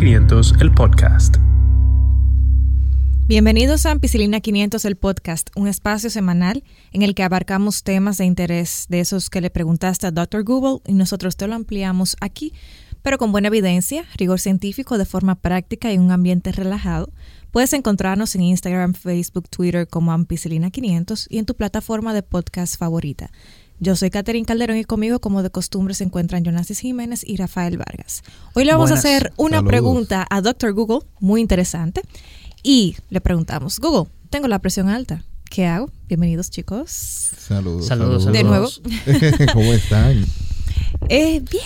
500, el podcast. Bienvenidos a Ampicilina 500, el podcast, un espacio semanal en el que abarcamos temas de interés de esos que le preguntaste a Dr. Google y nosotros te lo ampliamos aquí, pero con buena evidencia, rigor científico de forma práctica y un ambiente relajado. Puedes encontrarnos en Instagram, Facebook, Twitter como Ampicilina 500 y en tu plataforma de podcast favorita. Yo soy Catherine Calderón y conmigo, como de costumbre, se encuentran Jonasis Jiménez y Rafael Vargas. Hoy le vamos Buenas. a hacer una Saludos. pregunta a Dr. Google, muy interesante. Y le preguntamos, Google, tengo la presión alta. ¿Qué hago? Bienvenidos, chicos. Saludos. Saludos, De nuevo. ¿Cómo están? Eh, bien,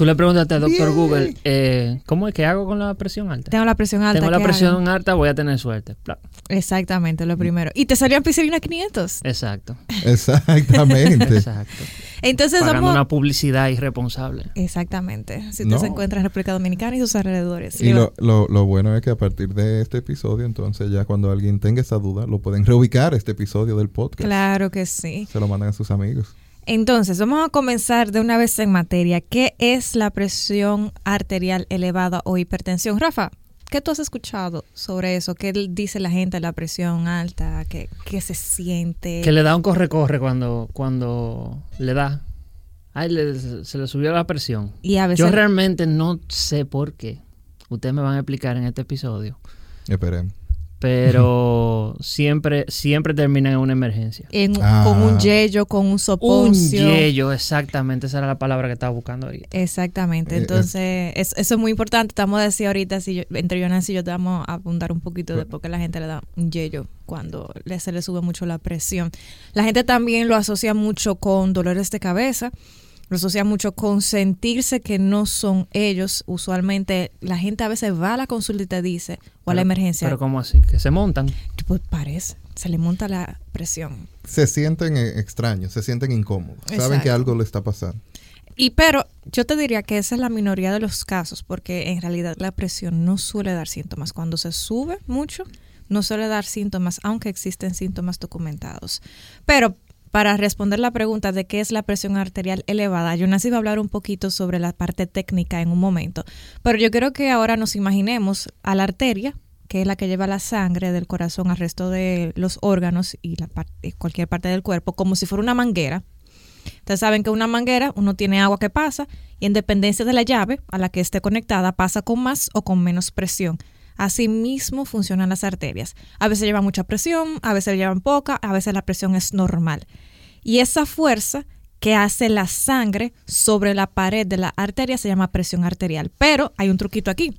Tú le preguntaste al doctor Bien. Google, eh, ¿cómo es que hago con la presión alta? tengo la presión alta. Tengo la ¿qué presión hago? alta, voy a tener suerte. Exactamente, lo primero. Y te salió Ampicilina 500. Exacto. Exactamente. Exacto. Entonces Pagando una publicidad irresponsable. Exactamente. Si usted No. se encuentra en República Dominicana y sus alrededores. Y lo, lo, lo bueno es que a partir de este episodio, entonces ya cuando alguien tenga esa duda, lo pueden reubicar este episodio del podcast. Claro que sí. Se lo mandan a sus amigos. Entonces, vamos a comenzar de una vez en materia. ¿Qué es la presión arterial elevada o hipertensión? Rafa, ¿qué tú has escuchado sobre eso? ¿Qué dice la gente de la presión alta? ¿Qué, qué se siente? Que le da un corre-corre cuando, cuando le da. Ay, le- se le subió la presión. y a veces... Yo realmente no sé por qué. Ustedes me van a explicar en este episodio. Esperemos. Pero siempre, siempre terminan en una emergencia. en- Ah. Con un yello, con un Un soponcio. yello, exactamente. Esa era la palabra que estaba buscando ahorita. Exactamente, Eh, eh. entonces es- eso es muy importante. Estamos a decir ahorita, si yo, entre Jonas y yo te vamos a apuntar un poquito de por qué la gente le da un yello cuando le, se le sube mucho la presión. La gente también lo asocia mucho con dolores de cabeza, lo asocia mucho con sentirse que no son ellos. Usualmente la gente a veces va a la consulta y te dice, o a la Pero- emergencia, Pero ¿cómo así? Que se montan. pues parece, se le monta la presión. Se sienten eh, extraños, se sienten incómodos. Saben Exacto. que algo le está pasando. Y pero yo te diría que esa es la minoría de los casos, porque en realidad la presión no suele dar síntomas. Cuando se sube mucho, no suele dar síntomas, aunque existen síntomas documentados. Pero para responder la pregunta de qué es la presión arterial elevada, yo nací a hablar un poquito sobre la parte técnica en un momento. Pero yo creo que ahora nos imaginemos a la arteria, que es la que lleva la sangre del corazón al resto de los órganos y la cualquier parte del cuerpo, como si fuera una manguera. Ustedes saben que una manguera, uno tiene agua que pasa y en dependencia de la llave a la que esté conectada pasa con más o con menos presión. Así mismo funcionan las arterias. A veces llevan mucha presión, a veces llevan poca, a veces la presión es normal. Y esa fuerza que hace la sangre sobre la pared de la arteria se llama presión arterial. Pero hay un truquito aquí.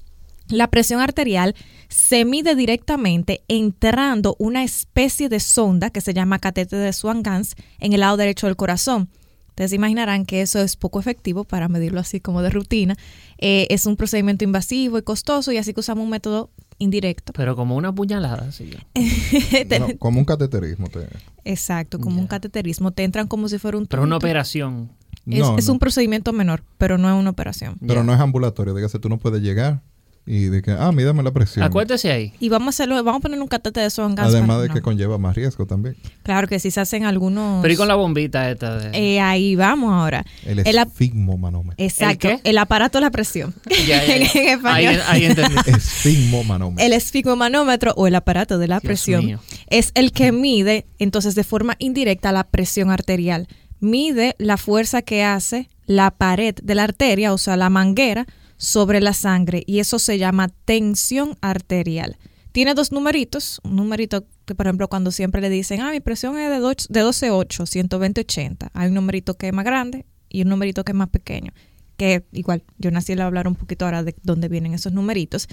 La presión arterial se mide directamente entrando una especie de sonda que se llama catéter de Swan-Ganz en el lado derecho del corazón. Ustedes se imaginarán que eso es poco efectivo para medirlo así como de rutina. Eh, es un procedimiento invasivo y costoso y así que usamos un método indirecto. Pero como una puñalada, yo. No, como un cateterismo. te- Exacto, como un cateterismo. Te entran como si fuera un Pero una operación. Es, No, es no. un procedimiento menor, pero no es una operación. Pero no es ambulatorio. Dígase, tú no puedes llegar y de que, ah, mídame la presión. Acuérdese ahí. Y vamos a hacerlo, vamos a poner un catéter de Swan-Ganz. Además para- de que conlleva más riesgo también. Claro que sí se hacen algunos... Pero y con la bombita esta de... Eh, ahí vamos ahora. El El esfigmomanómetro. Exacto, ¿El aparato de la presión. Ya, ya, en, ya. en español. Ahí, ahí entendí. Esfigmomanómetro. El esfigmomanómetro o el aparato de la Dios presión mío. es el que mide, entonces, de forma indirecta la presión arterial. Mide la fuerza que hace la pared de la arteria, o sea, la manguera, sobre la sangre y eso se llama tensión arterial. Tiene dos numeritos, un numerito que por ejemplo cuando siempre le dicen, ah, mi presión es de, de 12.8, 120.80, hay un numerito que es más grande y un numerito que es más pequeño, que igual yo nací a hablar un poquito ahora de dónde vienen esos numeritos.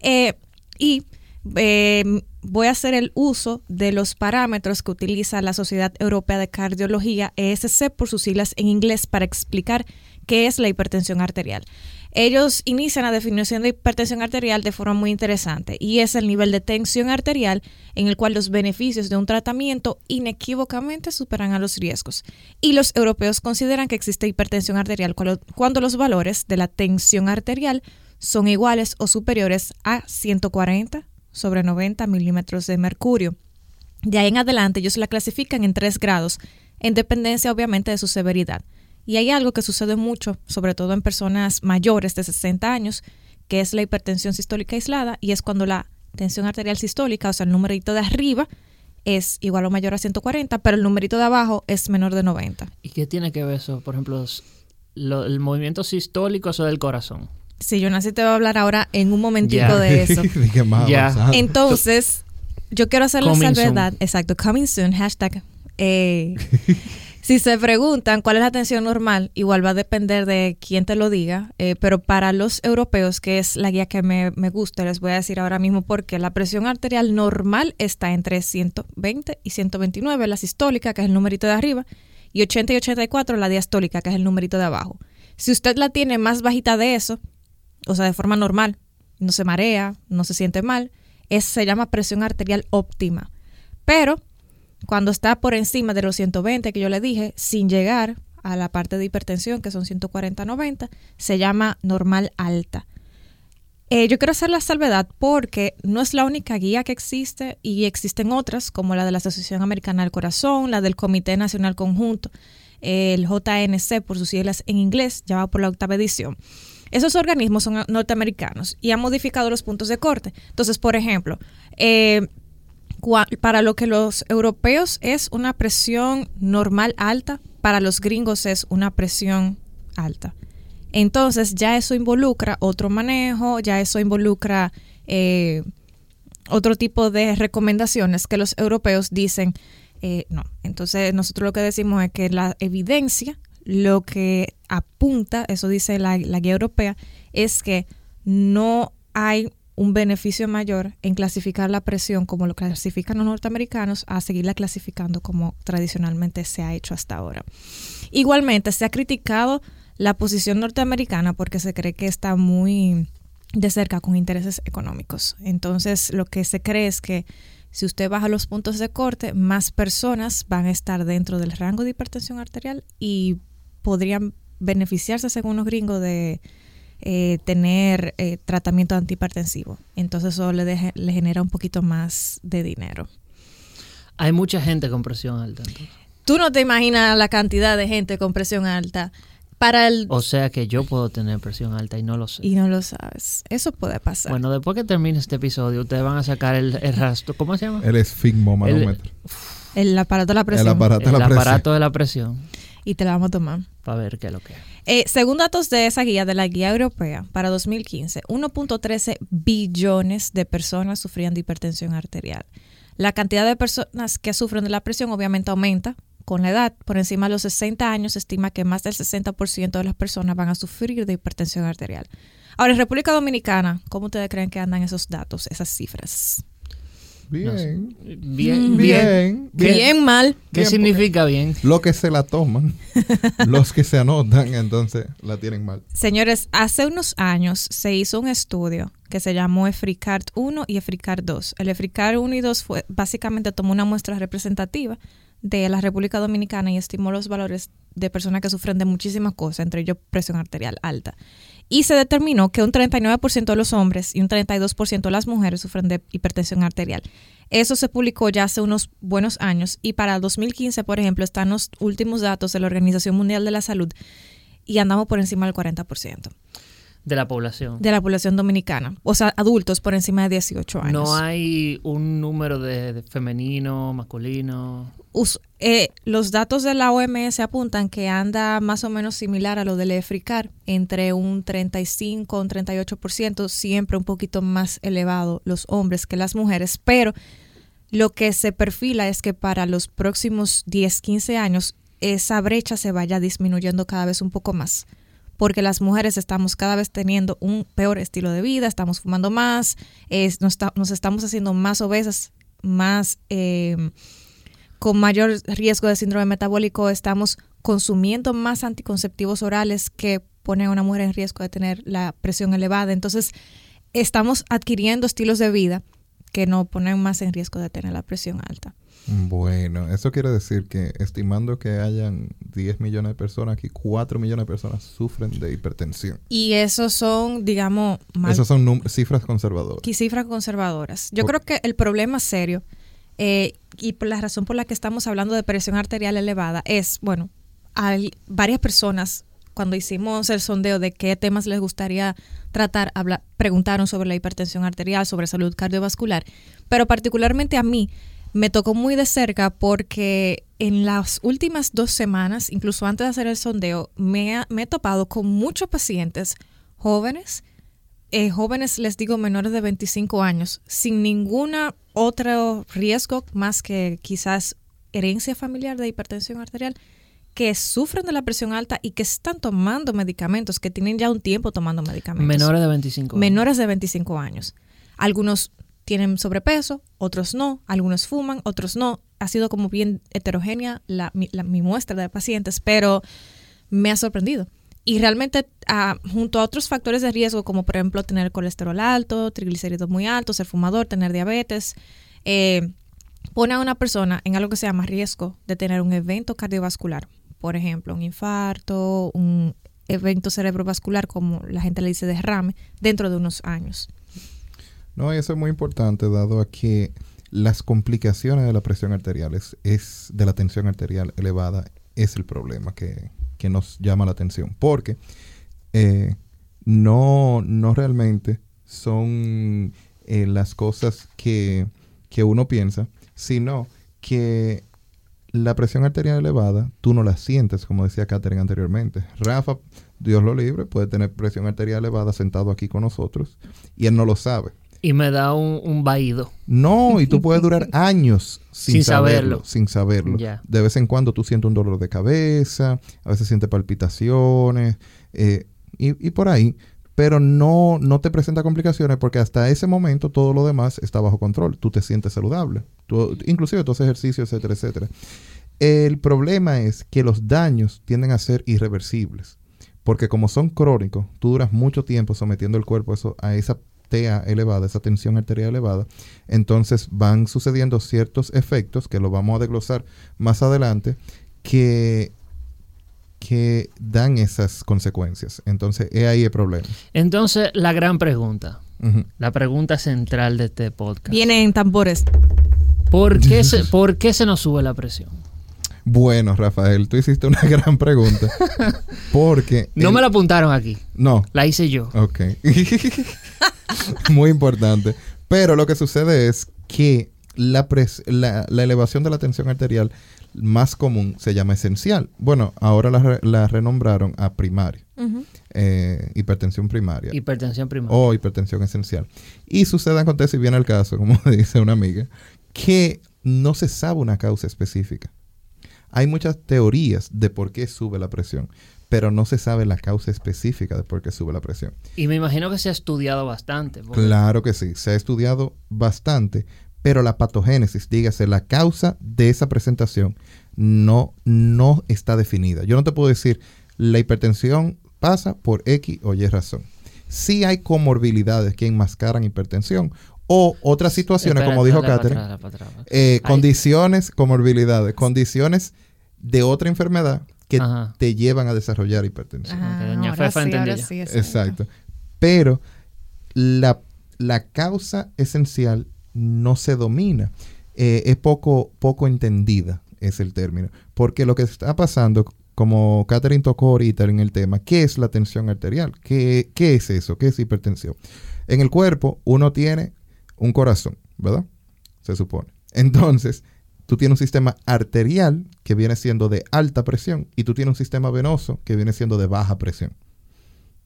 Eh, y eh, voy a hacer el uso de los parámetros que utiliza la Sociedad Europea de Cardiología, ESC por sus siglas en inglés, para explicar qué es la hipertensión arterial. Ellos inician la definición de hipertensión arterial de forma muy interesante y es el nivel de tensión arterial en el cual los beneficios de un tratamiento inequívocamente superan a los riesgos. Y los europeos consideran que existe hipertensión arterial cuando- los valores de la tensión arterial son iguales o superiores a 140 sobre 90 milímetros de mercurio. De ahí en adelante ellos la clasifican en tres grados, en dependencia obviamente de su severidad. Y hay algo que sucede mucho, sobre todo en personas mayores de 60 años, que es la hipertensión sistólica aislada, y es cuando la tensión arterial sistólica, o sea, el numerito de arriba, es igual o mayor a 140, pero el numerito de abajo es menor de 90. ¿Y qué tiene que ver eso? Por ejemplo, lo, el movimiento sistólico, eso del corazón. Sí, yo nací te voy a hablar ahora en un momentito de eso. Entonces, yo quiero hacer la salvedad. Exacto, coming soon, hashtag. Eh, si se preguntan cuál es la tensión normal, igual va a depender de quién te lo diga, eh, pero para los europeos, que es la guía que me, me, gusta, les voy a decir ahora mismo porque la presión arterial normal está entre 120 y 129, la sistólica, que es el numerito de arriba, y 80 y 84, la diastólica, que es el numerito de abajo. Si usted la tiene más bajita de eso, o sea, de forma normal, no se marea, no se siente mal, se llama presión arterial óptima. Pero cuando está por encima de los 120 que yo le dije, sin llegar a la parte de hipertensión, que son 140-90, se llama normal alta. Eh, yo quiero hacer la salvedad porque no es la única guía que existe y existen otras, como la de la Asociación Americana del Corazón, la del Comité Nacional Conjunto, el JNC por sus siglas en inglés, ya va por la octava edición. Esos organismos son norteamericanos y han modificado los puntos de corte. Entonces, por ejemplo, eh, para lo que los europeos es una presión normal alta, para los gringos es una presión alta. Entonces ya eso involucra otro manejo, ya eso involucra eh, otro tipo de recomendaciones que los europeos dicen eh, no. Entonces nosotros lo que decimos es que la evidencia lo que apunta, eso dice la, guía europea, es que no hay un beneficio mayor en clasificar la presión como lo clasifican los norteamericanos a seguirla clasificando como tradicionalmente se ha hecho hasta ahora. Igualmente, se ha criticado la posición norteamericana porque se cree que está muy de cerca con intereses económicos. Entonces, lo que se cree es que si usted baja los puntos de corte, más personas van a estar dentro del rango de hipertensión arterial y podrían beneficiarse, según los gringos, de eh, tener eh, tratamiento antihipertensivo. Entonces eso le, le genera un poquito más de dinero. Hay mucha gente con presión alta. Tú no te imaginas la cantidad de gente con presión alta. Para el... O sea que yo puedo tener presión alta y no lo sé. Y no lo sabes. Eso puede pasar. Bueno, después que termine este episodio, ustedes van a sacar el, rastro. ¿Cómo se llama? El esfigmomanómetro. El, aparato de la presión. El aparato, el la aparato de la presión y te la vamos a tomar. Para ver qué es lo que es. Eh, según datos de esa guía, de la guía europea, para 2015, 1.13 billones de personas sufrían de hipertensión arterial. La cantidad de personas que sufren de la presión obviamente aumenta con la edad. Por encima de los 60 años se estima que más del 60% de las personas van a sufrir de hipertensión arterial. Ahora, en República Dominicana, ¿cómo ustedes creen que andan esos datos, esas cifras? Bien. bien. Bien. Bien. mal. ¿Qué significa bien? Lo que se la toman, los que se anotan, entonces la tienen mal. Señores, hace unos años se hizo un estudio que se llamó EFRICARD 1 y EFRICARD 2. El EFRICARD 1 y 2 fue, básicamente tomó una muestra representativa de la República Dominicana y estimó los valores de personas que sufren de muchísimas cosas, entre ellos presión arterial alta y se determinó que un 39% de los hombres y un 32% de las mujeres sufren de hipertensión arterial. Eso se publicó ya hace unos buenos años y para el 2015, por ejemplo, están los últimos datos de la Organización Mundial de la Salud y andamos por encima del 40%. De la población. De la población dominicana. O sea, adultos por encima de 18 años. No hay un número de, femenino, masculino. Eh, los datos de la OMS apuntan que anda más o menos similar a lo del EFRICAR, entre un 35 un 38%, siempre un poquito más elevado los hombres que las mujeres, pero lo que se perfila es que para los próximos 10, 15 años esa brecha se vaya disminuyendo cada vez un poco más porque las mujeres estamos cada vez teniendo un peor estilo de vida, estamos fumando más, nos, estamos haciendo más obesas, más em, con mayor riesgo de síndrome metabólico, estamos consumiendo más anticonceptivos orales que ponen a una mujer en riesgo de tener la presión elevada. Entonces, estamos adquiriendo estilos de vida que no ponen más en riesgo de tener la presión alta. Bueno, eso quiere decir que estimando que hayan 10 millones de personas, aquí 4 millones de personas sufren de hipertensión. Y esos son, digamos, Esas son cifras conservadoras. Y cifras conservadoras. Yo creo que el problema serio, eh, y por la razón por la que estamos hablando de presión arterial elevada, es, bueno, hay varias personas cuando hicimos el sondeo de qué temas les gustaría tratar, habla, preguntaron sobre la hipertensión arterial, sobre salud cardiovascular, pero particularmente a mí me tocó muy de cerca porque en las últimas dos semanas, incluso antes de hacer el sondeo, me, me he topado con muchos pacientes jóvenes, eh, jóvenes les digo menores de 25 años, sin ninguna otro riesgo más que quizás herencia familiar de hipertensión arterial, que sufren de la presión alta y que están tomando medicamentos, que tienen ya un tiempo tomando medicamentos. Menores de 25 años. Menores de 25 años. Algunos tienen sobrepeso, otros no, algunos fuman, otros no. Ha sido como bien heterogénea la, mi, muestra de pacientes, pero me ha sorprendido. Y realmente, uh, junto a otros factores de riesgo, como por ejemplo tener colesterol alto, triglicéridos muy altos, ser fumador, tener diabetes, eh, pone a una persona en algo que se llama riesgo de tener un evento cardiovascular. Por ejemplo, un infarto, un evento cerebrovascular, como la gente le dice derrame, dentro de unos años. No, eso es muy importante, dado a que las complicaciones de la presión arterial, es, de la tensión arterial elevada, es el problema que, que nos llama la atención. Porque eh, no, no realmente son eh, las cosas que, que uno piensa, sino que la presión arterial elevada, tú no la sientes, como decía Catherine anteriormente. Rafa, Dios lo libre, puede tener presión arterial elevada sentado aquí con nosotros y él no lo sabe. Y me da un, un vaído. No, y tú puedes durar años sin, Sin saberlo, saberlo. Sin saberlo. De vez en cuando tú sientes un dolor de cabeza, a veces sientes palpitaciones eh, y, y por ahí, pero no, no te presenta complicaciones porque hasta ese momento todo lo demás está bajo control. Tú te sientes saludable, tú, inclusive tú haces ejercicio, etcétera, etcétera. El problema es que los daños tienden a ser irreversibles. Porque como son crónicos, tú duras mucho tiempo sometiendo el cuerpo a, eso, a esa TEA elevada, esa tensión arterial elevada, entonces van sucediendo ciertos efectos, que lo vamos a desglosar más adelante, que, que dan esas consecuencias. Entonces, es ahí el problema. Entonces, la gran pregunta, la pregunta central de este podcast. Vienen tambores. ¿Por qué, se, ¿Por qué se nos sube la presión? Bueno, Rafael, tú hiciste una gran pregunta. Porque... No el- me la apuntaron aquí, No, la hice yo. Ok. Muy importante. Pero lo que sucede es que la, pres- la, la elevación de la tensión arterial más común se llama esencial. Bueno, ahora la, re- la renombraron a primaria, eh, hipertensión primaria Hipertensión primaria. o hipertensión esencial. Y sucede, acontece y viene el caso, como dice una amiga, que no se sabe una causa específica. Hay muchas teorías de por qué sube la presión, pero no se sabe la causa específica de por qué sube la presión. Y me imagino que se ha estudiado bastante. porque- Claro que sí, se ha estudiado bastante, pero la patogénesis, dígase, la causa de esa presentación no, no está definida. Yo no te puedo decir, la hipertensión pasa por X o Y razón. Sí hay comorbilidades que enmascaran hipertensión o otras situaciones, Espera, como dijo para Catherine, atrás, dale para atrás. eh, condiciones, comorbilidades, condiciones de otra enfermedad que Ajá. te llevan a desarrollar hipertensión. Ok, doña ahora Fefa sí, ahora sí, Exacto. Pero la, la causa esencial no se domina. Eh, es poco, poco entendida, es el término. Porque lo que está pasando, como Catherine tocó ahorita en el tema, ¿qué es la tensión arterial? ¿Qué, qué es eso? ¿Qué es hipertensión? En el cuerpo uno tiene un corazón, ¿verdad? Se supone. Entonces, tú tienes un sistema arterial que viene siendo de alta presión y tú tienes un sistema venoso que viene siendo de baja presión.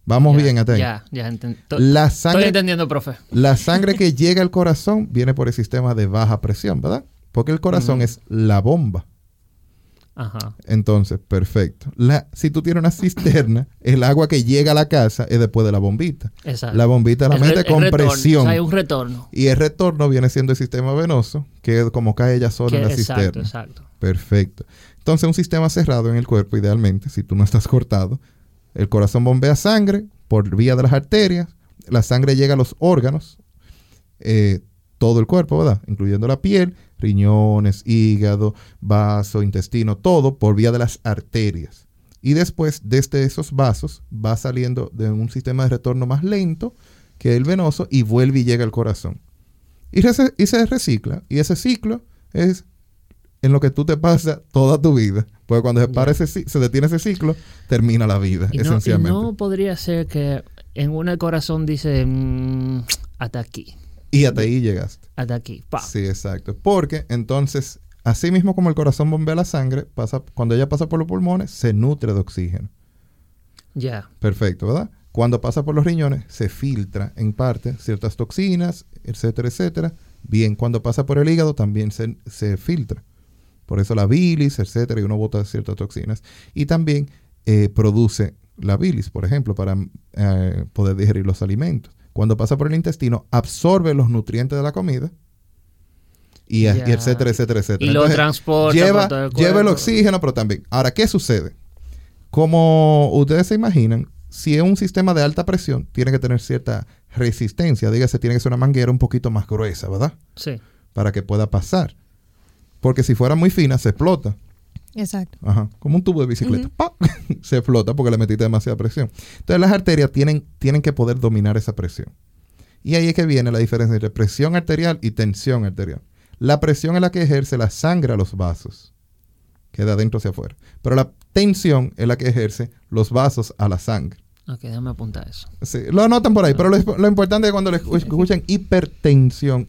Vamos Ya, bien hasta ahí. Ya, ya La Estoy sangre, entendiendo, profe. la sangre que llega al corazón viene por el sistema de baja presión, ¿verdad? Porque el corazón es la bomba. Ajá. Entonces, perfecto. La, si tú tienes una cisterna, el agua que llega a la casa es después de la bombita. Exacto. La bombita la El mete con presión. o sea, hay un retorno. Y el retorno viene siendo el sistema venoso, que es como cae ella sola Que- en la exacto, cisterna. exacto. Perfecto. Entonces, un sistema cerrado en el cuerpo, idealmente, si tú no estás cortado, el corazón bombea sangre por vía de las arterias, la sangre llega a los órganos, eh, todo el cuerpo, ¿verdad? Incluyendo la piel, riñones, hígado, vaso, intestino, todo por vía de las arterias. Y después, desde esos vasos, va saliendo de un sistema de retorno más lento que el venoso y vuelve y llega al corazón. Y, y se recicla. Y ese ciclo es en lo que tú te pasas toda tu vida. Porque cuando se, para ese se detiene ese ciclo, termina la vida, Y no, y esencialmente. no podría ser que en el corazón dice "Mm, hasta aquí, Y hasta ahí llegaste. hasta aquí. pa". Sí, exacto. Porque entonces, así mismo como el corazón bombea la sangre, pasa, cuando ella pasa por los pulmones, se nutre de oxígeno. Ya. Perfecto, ¿verdad? Cuando pasa por los riñones, se filtra en parte ciertas toxinas, etcétera, etcétera. Bien, cuando pasa por el hígado también se, se filtra. Por eso la bilis, etcétera, y uno bota ciertas toxinas. Y también eh, produce la bilis, por ejemplo, para eh, poder digerir los alimentos. Cuando pasa por el intestino, absorbe los nutrientes de la comida. Y, etcétera, etcétera, etcétera. Y lo transporta lleva, por todo el lleva el oxígeno, pero también. Ahora, ¿qué sucede? Como ustedes se imaginan, si es un sistema de alta presión, tiene que tener cierta resistencia. Dígase, tiene que ser una manguera un poquito más gruesa, ¿verdad? Sí. Para que pueda pasar. Porque si fuera muy fina, se explota. Exacto. Ajá. Como un tubo de bicicleta. ¡Pa! se explota porque le metiste demasiada presión. Entonces, las arterias tienen, tienen que poder dominar esa presión. Y ahí es que viene la diferencia entre presión arterial y tensión arterial. La presión es la que ejerce la sangre a los vasos, que de adentro hacia afuera. Pero la tensión es la que ejerce los vasos a la sangre. Ok, déjame apuntar eso. Sí, lo anotan por ahí, pero lo, lo importante es cuando le escu- escuchan hipertensión,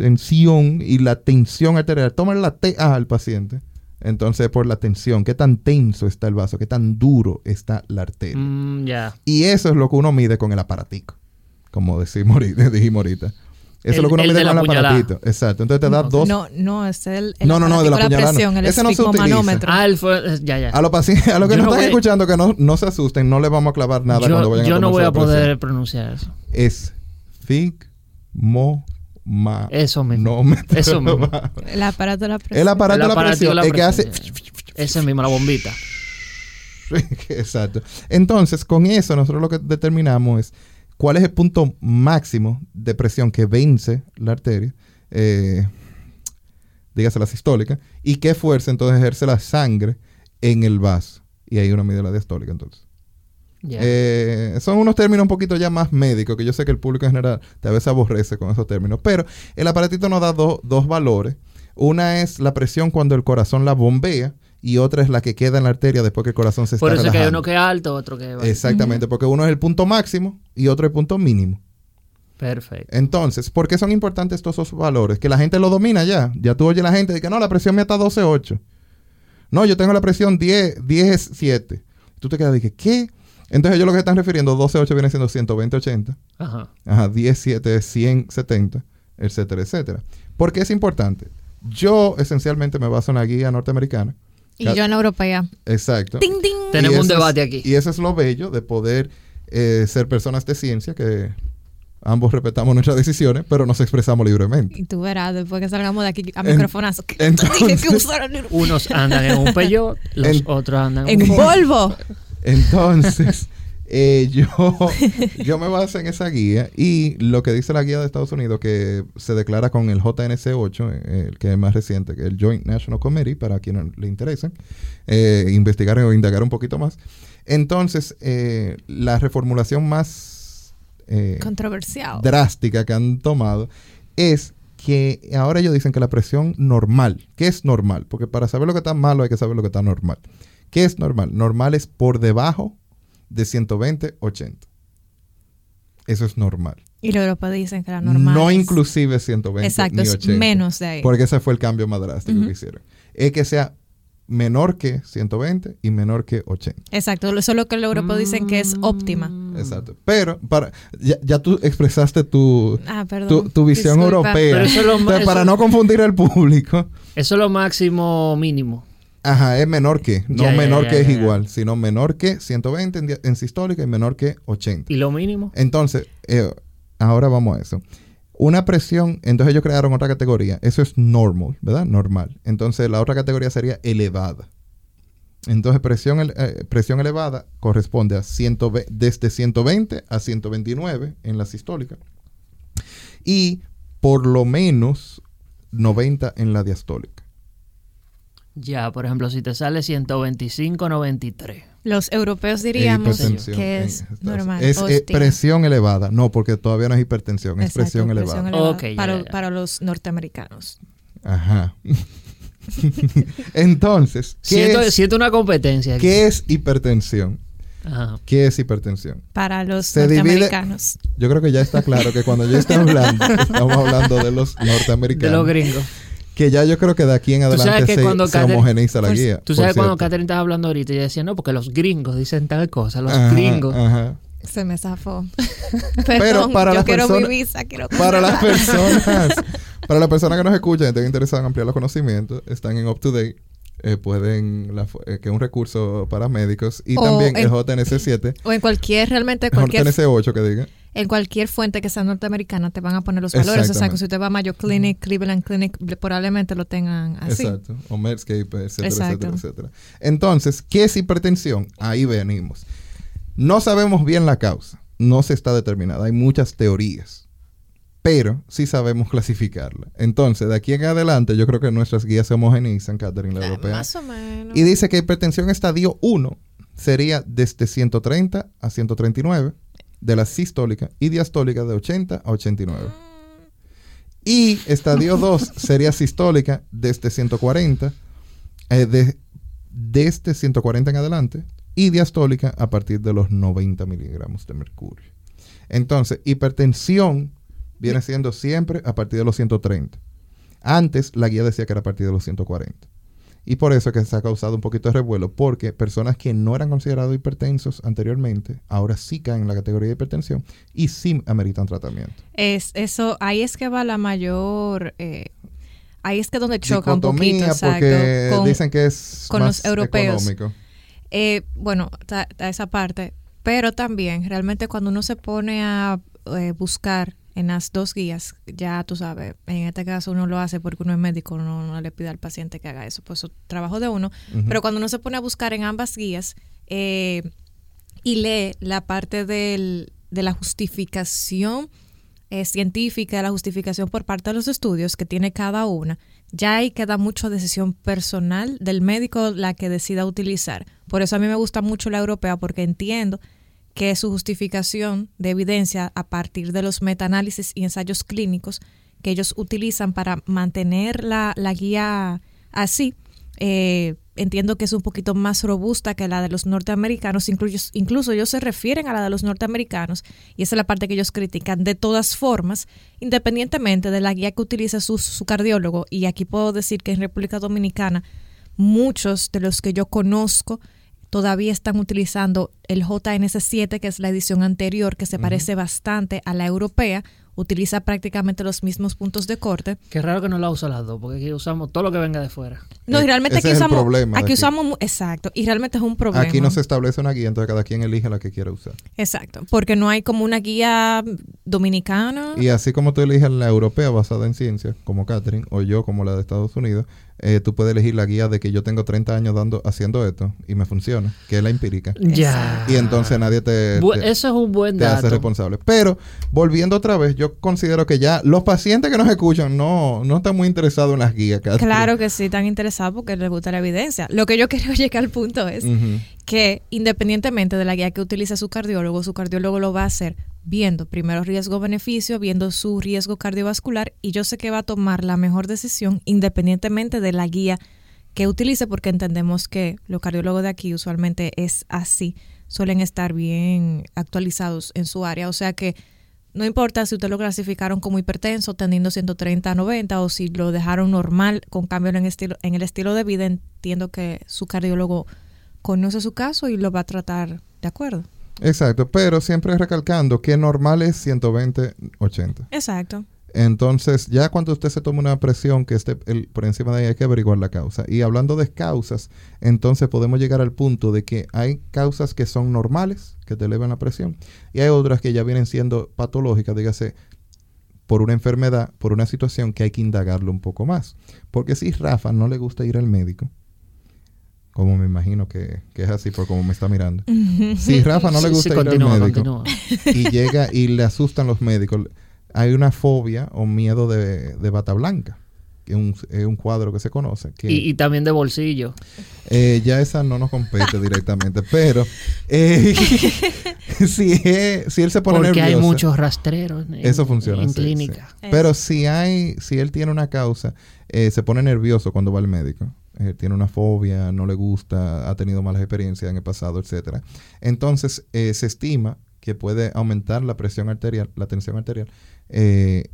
hipertensión y la tensión arterial, toman la TA al paciente. Entonces, por la tensión, qué tan tenso está el vaso, qué tan duro está la arteria. Mm. Y eso es lo que uno mide con el aparatico, como decimos ahorita, dijimos ahorita. Eso es lo que uno mide de la con el aparatito. Exacto. Entonces te da dos. No, no, es el, el No, no, no, de la no. presión, el Ese no se utiliza. esfigmomanómetro. Ah, Ya, ya. A los pacientes, a los que Yo no no están voy- escuchando, que no, no se asusten, no le vamos a clavar nada cuando yo vayan yo a no tomarse voy la a presión. poder pronunciar eso. es figmo ma. Eso mismo. no Eso mismo. El aparato de la presión. el aparato El de la presión. el que hace Ese mismo, la bombita. exacto. Entonces con eso nosotros lo que determinamos es cuál es el punto máximo de presión que vence la arteria eh, dígase la sistólica. Y qué fuerza entonces ejerce la sangre en el vaso y ahí uno mide la diastólica entonces Eh, son unos términos un poquito ya más médicos, que yo sé que el público en general a veces aborrece con esos términos, pero el aparatito nos da do- dos valores. Una es la presión cuando el corazón la bombea y otra es la que queda en la arteria después que el corazón se Por está eso es que hay uno que es alto, otro que es bajo. Exactamente, porque uno es el punto máximo y otro el punto mínimo. Perfecto. Entonces, ¿por qué son importantes estos dos valores? Que la gente lo domina ya. Ya tú oyes a la gente de que no, la presión mía está 12.8. No, yo tengo la presión 10, 10.7. Tú te quedas de que, ¿qué? Entonces ellos lo que están refiriendo, 12.8 viene siendo 120.80. Ajá. Ajá, 17, 170, etcétera, etcétera. ¿Por qué es importante? Yo esencialmente me baso en la guía norteamericana. Y yo en europea. Exacto. ¡Ting, ting! Tenemos un es- debate aquí. Y eso es lo bello de poder eh, ser personas de ciencia que ambos respetamos nuestras decisiones, pero nos expresamos libremente. Y tú verás, después que salgamos de aquí a En- microfonazo. entonces- Unos andan en un Peugeot, los En- otros andan en un. Volvo. Entonces, eh, yo, yo me baso en esa guía y lo que dice la guía de Estados Unidos, que se declara con el JNC8, eh, el que es más reciente, que el Joint National Committee, para quienes le interesen, eh, investigar o indagar un poquito más. Entonces, eh, la reformulación más eh, Controversial. drástica que han tomado es que ahora ellos dicen que la presión normal, ¿qué es normal? Porque para saber lo que está malo hay que saber lo que está normal. ¿Qué es normal? Normal es por debajo de 120, 80. Eso es normal. Y los europeos dicen que la normal. no es- inclusive 120 Exacto, ni es 80. menos de ahí. Porque ese fue el cambio más drástico que hicieron. Es que sea menor que 120 y menor que 80. Exacto, eso es lo que los europeos dicen que es óptima. Mm. Exacto. Pero para ya, ya tú expresaste tu, Ah, tu, tu visión Disculpa. europea. Pero eso es lo más- Entonces, para no confundir al público, Eso es lo máximo mínimo. Ajá, es menor que, no Ya, menor ya, que es igual, sino menor que 120 en, en sistólica y menor que 80. ¿Y lo mínimo? Entonces, eh, ahora vamos a eso. Una presión, entonces ellos crearon otra categoría. Eso es normal, ¿verdad? Normal. Entonces la otra categoría sería elevada. Entonces presión, eh, presión elevada corresponde a 120, desde 120 a 129 en la sistólica. Y por lo menos 90 en la diastólica. Ya, por ejemplo, si te sale 125, 93. Los europeos Es diríamos que es normal. Es eh, presión elevada. No, porque todavía no es hipertensión, es Exacto, presión elevada. elevada. Ok, ya, para, ya, ya. para los norteamericanos. Ajá. Entonces, ¿qué, Siento, es, siento una competencia aquí. qué es hipertensión? Ajá. ¿Qué es hipertensión? Para los Se divide- norteamericanos. Yo creo que ya está claro que cuando yo esté hablando, estamos hablando de los De norteamericanos. los gringos. Que ya yo creo que de aquí en adelante se, se Catherine- homogeneiza la Pues, guía. Tú sabes cuando. Catherine estaba hablando ahorita, ella decía, no, porque los gringos dicen tal cosa, los Ajá, gringos. ajá. Se me zafó. Pero Perdón, para yo las quiero personas- mi visa, quiero Para las personas, para las personas que nos escuchan y estén interesadas en ampliar los conocimientos, están en Up to Date. eh, pueden, la eh, que es un recurso para médicos y O también el en- JNC 7, O en cualquier, realmente el cualquier, JNC 8 que diga. En cualquier fuente que sea norteamericana te van a poner los valores. O sea, que si usted va a Mayo Clinic, Cleveland Clinic, le- probablemente lo tengan así. Exacto. O Medscape, etcétera, Exacto. etcétera, etcétera. Entonces, ¿qué es hipertensión? Ahí venimos. No sabemos bien la causa. No se está determinada. Hay muchas teorías. Pero sí sabemos clasificarla. Entonces, de aquí en adelante, yo creo que nuestras guías se homogeneizan, Catherine, la europea. Más o menos. Y dice que hipertensión estadio 1 sería desde 130 a 139 de la sistólica y diastólica de 80 a 89. Y estadio 2 sería sistólica desde 140, eh, de, desde 140 en adelante, y diastólica a partir de los 90 miligramos de mercurio. Entonces, hipertensión viene siendo siempre a partir de los 130. Antes la guía decía que era a partir de los 140. Y por eso es que se ha causado un poquito de revuelo, porque personas que no eran considerados hipertensos anteriormente, ahora sí caen en la categoría de hipertensión y sí ameritan tratamiento. Es eso, ahí es que va la mayor, eh, ahí es que donde choca un poquito, exacto. con- dicen que es con más los europeos. económico. Eh, bueno, ta esa parte, pero también realmente cuando uno se pone a eh, buscar en las dos guías, ya tú sabes, en este caso uno lo hace porque uno es médico, uno no le pide al paciente que haga eso, pues es trabajo de uno, pero cuando uno se pone a buscar en ambas guías eh, y lee la parte del, de la justificación eh, científica, la justificación por parte de los estudios que tiene cada una, ya ahí queda mucho decisión personal del médico la que decida utilizar. Por eso a mí me gusta mucho la europea porque entiendo que su justificación de evidencia a partir de los metaanálisis y ensayos clínicos que ellos utilizan para mantener la, la guía así, eh, entiendo que es un poquito más robusta que la de los norteamericanos, incluso, incluso ellos se refieren a la de los norteamericanos y esa es la parte que ellos critican. De todas formas, independientemente de la guía que utiliza su, su cardiólogo, y aquí puedo decir que en República Dominicana muchos de los que yo conozco todavía están utilizando el JNS7, que es la edición anterior, que se parece bastante a la europea, utiliza prácticamente los mismos puntos de corte. Qué raro que no la usa las dos, porque aquí usamos todo lo que venga de fuera. Eh, No, y realmente ese aquí es el usamos, aquí aquí. usamos, exacto, y realmente es un problema. Aquí no se establece una guía, entonces cada quien elige la que quiera usar. Exacto, porque no hay como una guía dominicana. Y así como tú eliges la europea basada en ciencia, como Catherine, o yo como la de Estados Unidos, eh, tú puedes elegir la guía de que yo tengo 30 años dando haciendo esto y me funciona, que es la empírica. Ya. Y entonces nadie te, Bu- te- Eso es un buen te hace responsable. Pero, volviendo otra vez, yo considero que ya los pacientes que nos escuchan no, no están muy interesados en las guías. Claro que sí, están interesados porque les gusta la evidencia. Lo que yo quiero llegar al punto es que independientemente de la guía que utilice su cardiólogo, su cardiólogo lo va a hacer viendo primero riesgo-beneficio, viendo su riesgo cardiovascular y yo sé que va a tomar la mejor decisión independientemente de la guía que utilice porque entendemos que los cardiólogos de aquí usualmente es así, suelen estar bien actualizados en su área, o sea que no importa si usted lo clasificaron como hipertenso tendiendo 130 a 90 o si lo dejaron normal con cambio en estilo, en el estilo de vida, entiendo que su cardiólogo conoce su caso y lo va a tratar de acuerdo. Exacto, pero siempre recalcando que normal es 120-80. Exacto. Entonces, ya cuando usted se toma una presión que esté el- por encima de ahí, hay que averiguar la causa. Y hablando de causas, entonces podemos llegar al punto de que hay causas que son normales, que te elevan la presión, y hay otras que ya vienen siendo patológicas, dígase, por una enfermedad, por una situación que hay que indagarlo un poco más. Porque si Rafa no le gusta ir al médico, como me imagino que, que es así por como me está mirando. Si Rafa no le Sí, gusta sí, ir continúa, al médico continúa. y llega y le asustan los médicos, hay una fobia o miedo de, de bata blanca. que un, es un cuadro que se conoce. Que, Y, y también de bolsillo. eh, ya esa no nos compete directamente, pero eh, si, es- si él se pone Porque hay nervioso, muchos rastreros en, Eso funciona. en sí, clínica. sí. Pero si hay, si él tiene una causa, eh, se pone nervioso cuando va al médico. Eh, tiene una fobia, no le gusta, ha tenido malas experiencias en el pasado, etcétera. Entonces eh, se estima que puede aumentar la presión arterial, la tensión arterial, eh,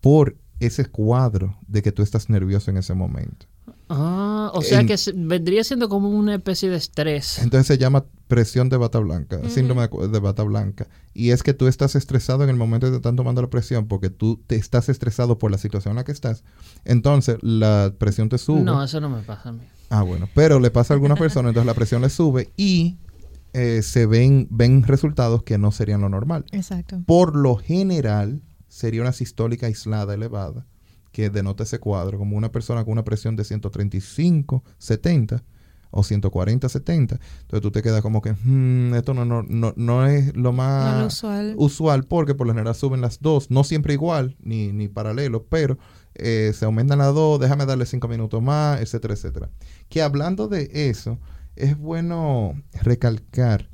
por ese cuadro de que tú estás nervioso en ese momento. Ah, o sea En- que vendría siendo como una especie de estrés. Entonces se llama presión de bata blanca, síndrome de bata blanca. Y es que tú estás estresado en el momento que te están tomando la presión porque tú te estás estresado por la situación en la que estás. Entonces la presión te sube. No, eso no me pasa a mí. Ah, bueno. Pero le pasa a algunas personas, entonces la presión le sube y eh, se ven, ven resultados que no serían lo normal. Exacto. Por lo general, sería una sistólica aislada elevada que denota ese cuadro, como una persona con una presión de 135, 70 o 140, 70. Entonces tú te quedas como que, "Hmm, esto no, no, no, no es lo más No lo usual. usual porque por lo general suben las dos, no siempre igual ni, ni paralelo, pero eh, se aumentan las dos, déjame darle cinco minutos más, etcétera, etcétera. Que hablando de eso, es bueno recalcar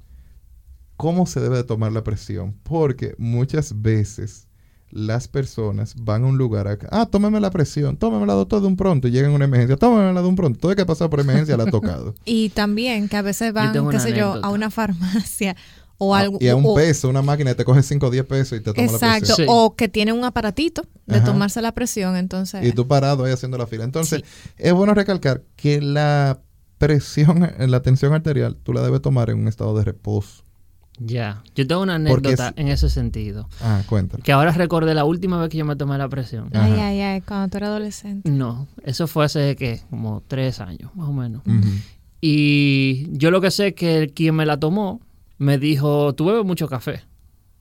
cómo se debe de tomar la presión, porque muchas veces las personas van a un lugar a, ah, tómeme la presión, tómeme la doctor de un pronto y llegan a una emergencia, tómeme la de un pronto, todo el que ha pasado por emergencia la ha tocado. Y también que a veces van, qué una sé yo, a una farmacia o Ah, algo. y a un o- peso, una máquina te coge 5 o 10 pesos y te toma la Exacto. presión. Sí. O que tiene un aparatito de Ajá. tomarse la presión, entonces. Y tú parado ahí haciendo la fila. Entonces, es bueno recalcar que la presión, la tensión arterial, tú la debes tomar en un estado de reposo. Ya. Yo tengo una anécdota en ese sentido. Ah, cuéntalo. Que ahora recordé la última vez que yo me tomé la presión. Ay, Ajá. ay, ay, cuando tú eras adolescente. No, eso fue hace, ¿qué? Como tres años, más o menos. Y yo lo que sé es que el quien me la tomó me dijo, tú bebes mucho café.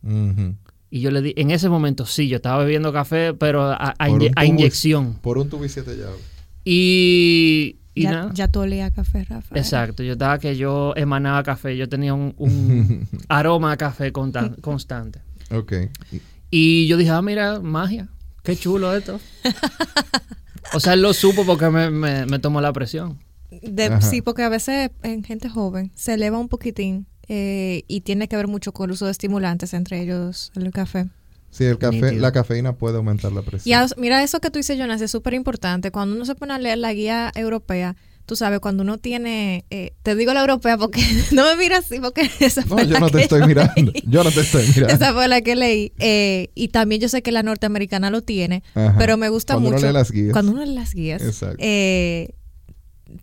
Ujú. Y yo le di, en ese momento sí, yo estaba bebiendo café, pero a, inye- inyección. Por un tubo y siete llaves. Y, y ya, nada. ya tú olías café, Rafa. Exacto, yo estaba que yo emanaba café, yo tenía un, un aroma a café constante. Ok. Y- yo dije, ah, mira, magia, qué chulo esto. o sea, él lo supo porque me, me, me tomó la presión. De- sí, porque a veces en gente joven se eleva un poquitín eh, y tiene que ver mucho con el uso de estimulantes, entre ellos el café. Sí, el café, Nítido. la cafeína puede aumentar la presión. Y a- mira, eso que tú dices, Jonas, es súper importante. Cuando uno se pone a leer la guía europea, tú sabes, cuando uno tiene, eh, te digo la europea porque no me miras así, porque esa No, fue yo la no te que estoy yo mirando. leí. Yo no te estoy mirando. Esa fue la que leí. Eh, y también yo sé que la norteamericana lo tiene, Ajá. pero me gusta Cuando uno mucho. lee las guías. Cuando uno lee las guías. Exacto. eh,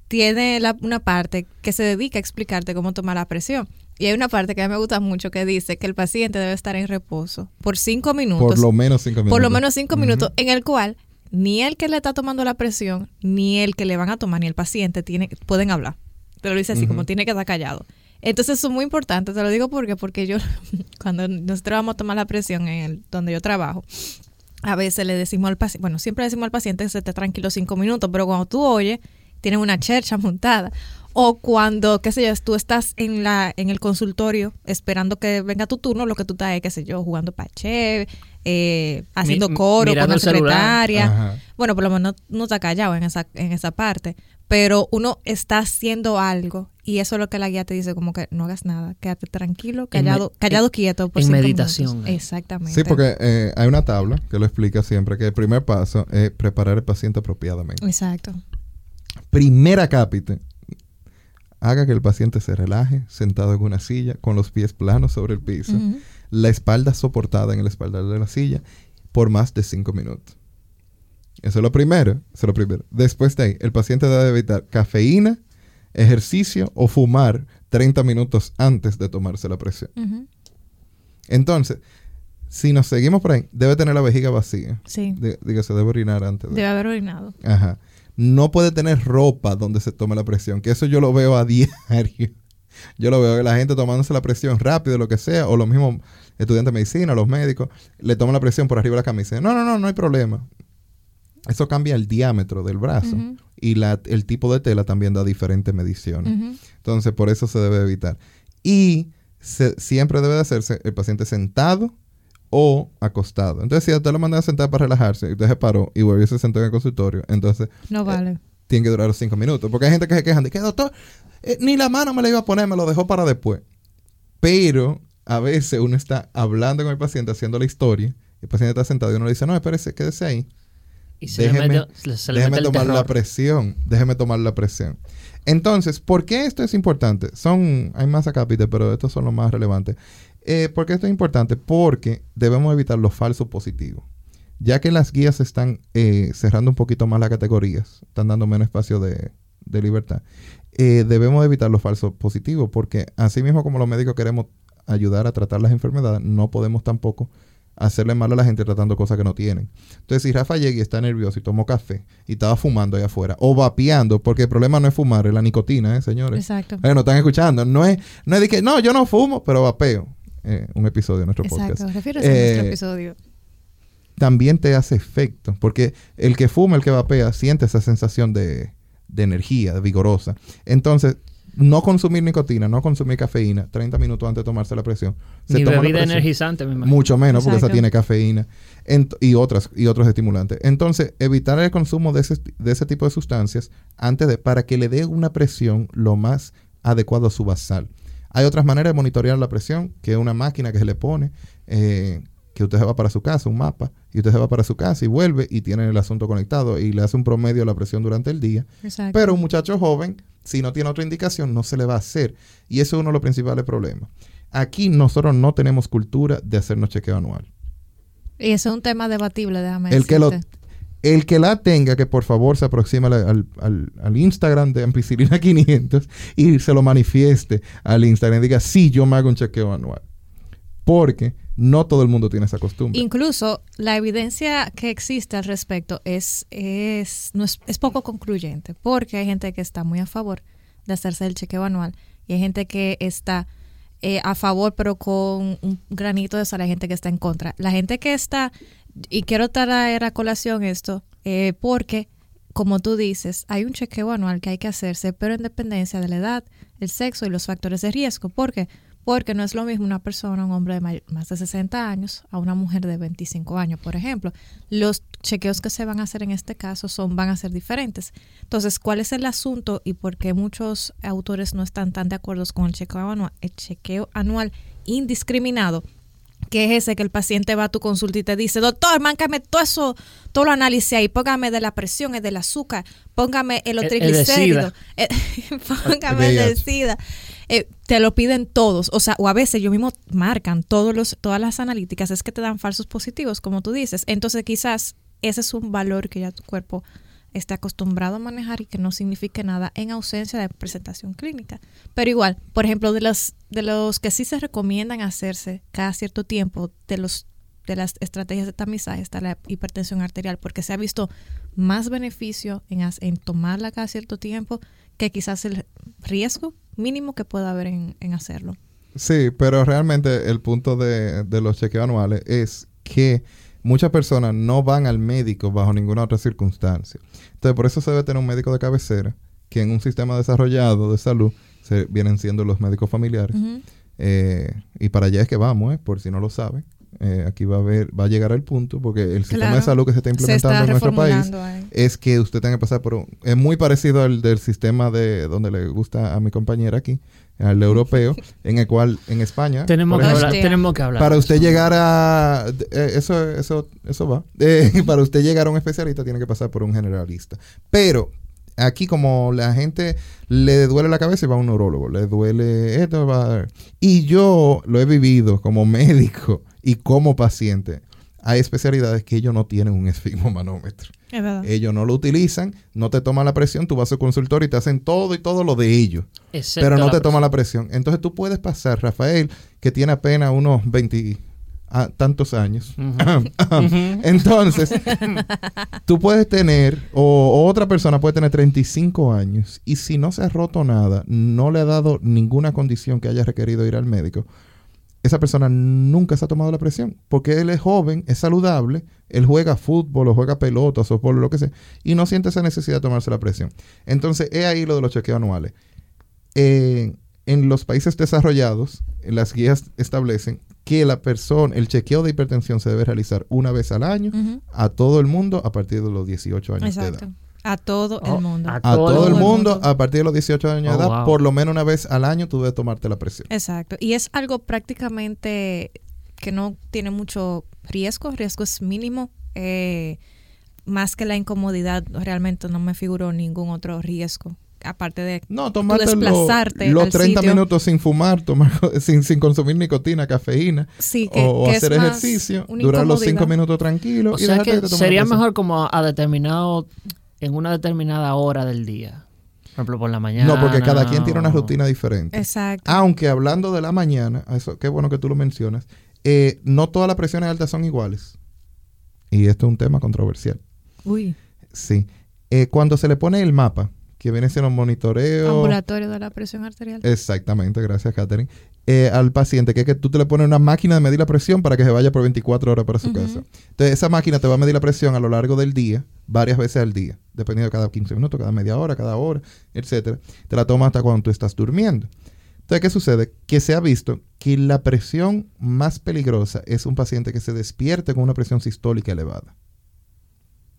tiene la- una parte que se dedica a explicarte cómo tomar la presión. Y hay una parte que a mí me gusta mucho que dice que el paciente debe estar en reposo por cinco minutos. Por lo menos cinco minutos. por lo menos cinco minutos, en el cual ni el que le está tomando la presión, ni el que le van a tomar, ni el paciente tiene, pueden hablar. Te lo dice así, como tiene que estar callado. Entonces eso es muy importante, te lo digo porque, porque yo, cuando nosotros vamos a tomar la presión en el, donde yo trabajo, a veces le decimos al paciente, bueno, siempre le decimos al paciente que se esté tranquilo cinco minutos, pero cuando tú oyes, tienen una chercha montada. O cuando, qué sé yo, tú estás en la en el consultorio esperando que venga tu turno, lo que tú estás, es, qué sé yo, jugando paché, eh, haciendo Mi- coro con la secretaria. Bueno, por lo menos no está callado en esa, en esa parte, pero uno está haciendo algo y eso es lo que la guía te dice, como que no hagas nada, quédate tranquilo, En callado, callado quieto. Por en meditación, eh. Exactamente. Sí, porque eh, hay una tabla que lo explica siempre, que el primer paso es preparar el paciente apropiadamente. Exacto. Primera cápite, haga que el paciente se relaje sentado en una silla con los pies planos sobre el piso, la espalda soportada en el espaldar de la silla por más de cinco minutos. Eso es lo primero, eso es lo primero. Después de ahí, el paciente debe evitar cafeína, ejercicio o fumar 30 minutos antes de tomarse la presión. Entonces, si nos seguimos por ahí, debe tener la vejiga vacía. Sí. De- Diga, se debe orinar antes de. Debe haber orinado. Ajá. No puede tener ropa donde se tome la presión, que eso yo lo veo a diario. Yo lo veo que la gente tomándose la presión rápido, lo que sea, o los mismos estudiantes de medicina, los médicos, le toman la presión por arriba de la camisa. No, no, no, no hay problema. Eso cambia el diámetro del brazo y la, el tipo de tela también da diferentes mediciones. Entonces, por eso se debe evitar. Y se- siempre debe de hacerse el paciente sentado o acostado. Entonces, si a usted lo mandan a sentar para relajarse y usted se paró y volvió y se sentó en el consultorio, entonces No vale. tiene que durar los cinco minutos. Porque hay gente que se quejan de que, doctor, eh, ni la mano me la iba a poner, me lo dejó para después. Pero a veces uno está hablando con el paciente, haciendo la historia, y el paciente está sentado y uno le dice, no, espérese, quédese ahí. Y se Déjeme- le se le déjeme el tomar la presión. Déjeme tomar la presión. Entonces, ¿por qué esto es importante? Son, hay más acá, Peter, pero estos son los más relevantes. Eh, ¿Por qué esto es importante? Porque debemos evitar los falsos positivos. Ya que las guías están eh, cerrando un poquito más las categorías, están dando menos espacio de, de libertad, eh, debemos evitar los falsos positivos, porque así mismo como los médicos queremos ayudar a tratar las enfermedades, no podemos tampoco hacerle mal a la gente tratando cosas que no tienen. Entonces, si Rafa llega y está nervioso y tomó café y estaba fumando ahí afuera, o vapeando, porque el problema no es fumar, es la nicotina, ¿eh, señores? Exacto. No están escuchando. No es, no es de que, no, yo no fumo, pero vapeo. Eh, un episodio de nuestro Exacto. podcast. Refieres a nuestro Eh, episodio. También te hace efecto, porque el que fuma, el que vapea, siente esa sensación de, de energía, de vigorosa. Entonces, no consumir nicotina, no consumir cafeína 30 minutos antes de tomarse la presión. se Ni toma la bebida presión. energizante, me imagino. Mucho menos, porque esa Exacto. tiene cafeína y, otras, y otros estimulantes. Entonces, evitar el consumo de ese, de ese tipo de sustancias antes de, para que le dé una presión lo más adecuado a su basal. Hay otras maneras de monitorear la presión, que es una máquina que se le pone, eh, que usted se va para su casa, un mapa, y usted se va para su casa y vuelve y tiene el asunto conectado y le hace un promedio de la presión durante el día. Exacto. Pero un muchacho joven, si no tiene otra indicación, no se le va a hacer. Y eso es uno de los principales problemas. Aquí nosotros no tenemos cultura de hacernos chequeo anual. y eso es un tema debatible, déjame El que, lo. El que la tenga, que por favor se aproxime al, Instagram de Ampicilina 500 y se lo manifieste al Instagram y diga, sí, yo me hago un chequeo anual. Porque no todo el mundo tiene esa costumbre. Incluso la evidencia que existe al respecto es, es poco concluyente, porque hay gente que está muy a favor de hacerse el chequeo anual y hay gente que está eh, a favor pero con un granito de sal, hay gente que está en contra. La gente que está, y quiero traer a colación esto, eh, porque como tú dices, hay un chequeo anual que hay que hacerse, pero en dependencia de la edad, el sexo y los factores de riesgo. ¿Por qué? Porque no es lo mismo una persona, un hombre de más de 60 años, a una mujer de 25 años, por ejemplo. Los chequeos que se van a hacer en este caso son, van a ser diferentes. Entonces, ¿cuál es el asunto y por qué muchos autores no están tan de acuerdo con el chequeo anual, el chequeo anual indiscriminado? Que es ese que el paciente va a tu consulta y te dice, doctor, máncame todo eso, todo lo análisis ahí, póngame de la presión, el del azúcar, póngame el El- eh, póngame el de. SIDA. Eh, te lo piden todos, o sea, o a veces ellos mismos marcan todos los, todas las analíticas, es que te dan falsos positivos, como tú dices. Entonces quizás ese es un valor que ya tu cuerpo esté acostumbrado a manejar y que no signifique nada en ausencia de presentación clínica. Pero igual, por ejemplo, de los, de los que sí se recomiendan hacerse cada cierto tiempo, de los de las estrategias de tamizaje está la hipertensión arterial, porque se ha visto más beneficio en, en tomarla cada cierto tiempo que quizás el riesgo mínimo que pueda haber en, en hacerlo. Sí, pero realmente el punto de, de los chequeos anuales es que muchas personas no van al médico bajo ninguna otra circunstancia. Entonces, por eso se debe tener un médico de cabecera, que en un sistema desarrollado de salud se vienen siendo los médicos familiares. Eh, y para allá es que vamos, eh, por si no lo saben. Eh, aquí va a haber, va a llegar el punto, porque el sistema Claro. de salud que se está Se implementando está en nuestro país ahí. es que usted tenga que pasar por un... Es muy parecido al del sistema de donde le gusta a mi compañera aquí, al europeo, en el cual en España... Tenemos que, ejemplo, hablar, tenemos que hablar. para usted llegar a... eh, eso, eso, eso va. Eh, para usted llegar a un especialista tiene que pasar por un generalista. Pero aquí como la gente le duele la cabeza y va a un neurólogo, le duele esto, va... Y yo lo he vivido como médico y como paciente. Hay especialidades que ellos no tienen un esfigmomanómetro. Es verdad. Ellos no lo utilizan, no te toman la presión, tú vas a su consultorio y te hacen todo y todo lo de ellos, Excepto pero no te toman la presión. Entonces tú puedes pasar, Rafael, que tiene apenas unos 20 tantos años. Entonces, tú puedes tener, o, o otra persona puede tener 35 años y si no se ha roto nada, no le ha dado ninguna condición que haya requerido ir al médico, esa persona nunca se ha tomado la presión, porque él es joven, es saludable, él juega fútbol o juega pelota, softball, lo que sea, y no siente esa necesidad de tomarse la presión. Entonces, es ahí lo de los chequeos anuales. Eh, en los países desarrollados, las guías establecen que la persona, el chequeo de hipertensión se debe realizar una vez al año a todo el mundo a partir de los 18 años de Exacto. edad. A todo Oh, el mundo. a A todo, el el mundo, mundo. a partir de los 18 años Oh, de edad, wow. por lo menos una vez al año tú debes tomarte la presión. Exacto. Y es algo prácticamente que no tiene mucho riesgo, riesgo es mínimo. eh, más que la incomodidad, realmente no me figuró ningún otro riesgo. Aparte de No, tomarte lo- desplazarte los al 30 sitio. minutos sin fumar, tomar, sin, sin consumir nicotina, cafeína, sí, que, o, que hacer ejercicio, durar los incomodidad. 5 minutos tranquilo O y sea dejarte que de sería mejor como a determinado, en una determinada hora del día. Por ejemplo, por la mañana. No, porque cada quien tiene una rutina diferente. Exacto. Aunque hablando de la mañana, eso qué bueno que tú lo mencionas, eh, no todas las presiones altas son iguales. Y esto es un tema controversial. Uy, Sí. Eh, cuando se le pone el mapa, que viene siendo un monitoreo. ambulatorio de la presión arterial. Exactamente, gracias, Katherine. Eh, al paciente, que es que tú te le pones una máquina de medir la presión para que se vaya por 24 horas para su casa. Entonces, esa máquina te va a medir la presión a lo largo del día, varias veces al día, dependiendo de cada 15 minutos, cada media hora, cada hora, etcétera. Te la toma hasta cuando tú estás durmiendo. Entonces, ¿qué sucede? Que se ha visto que la presión más peligrosa es un paciente que se despierte con una presión sistólica elevada.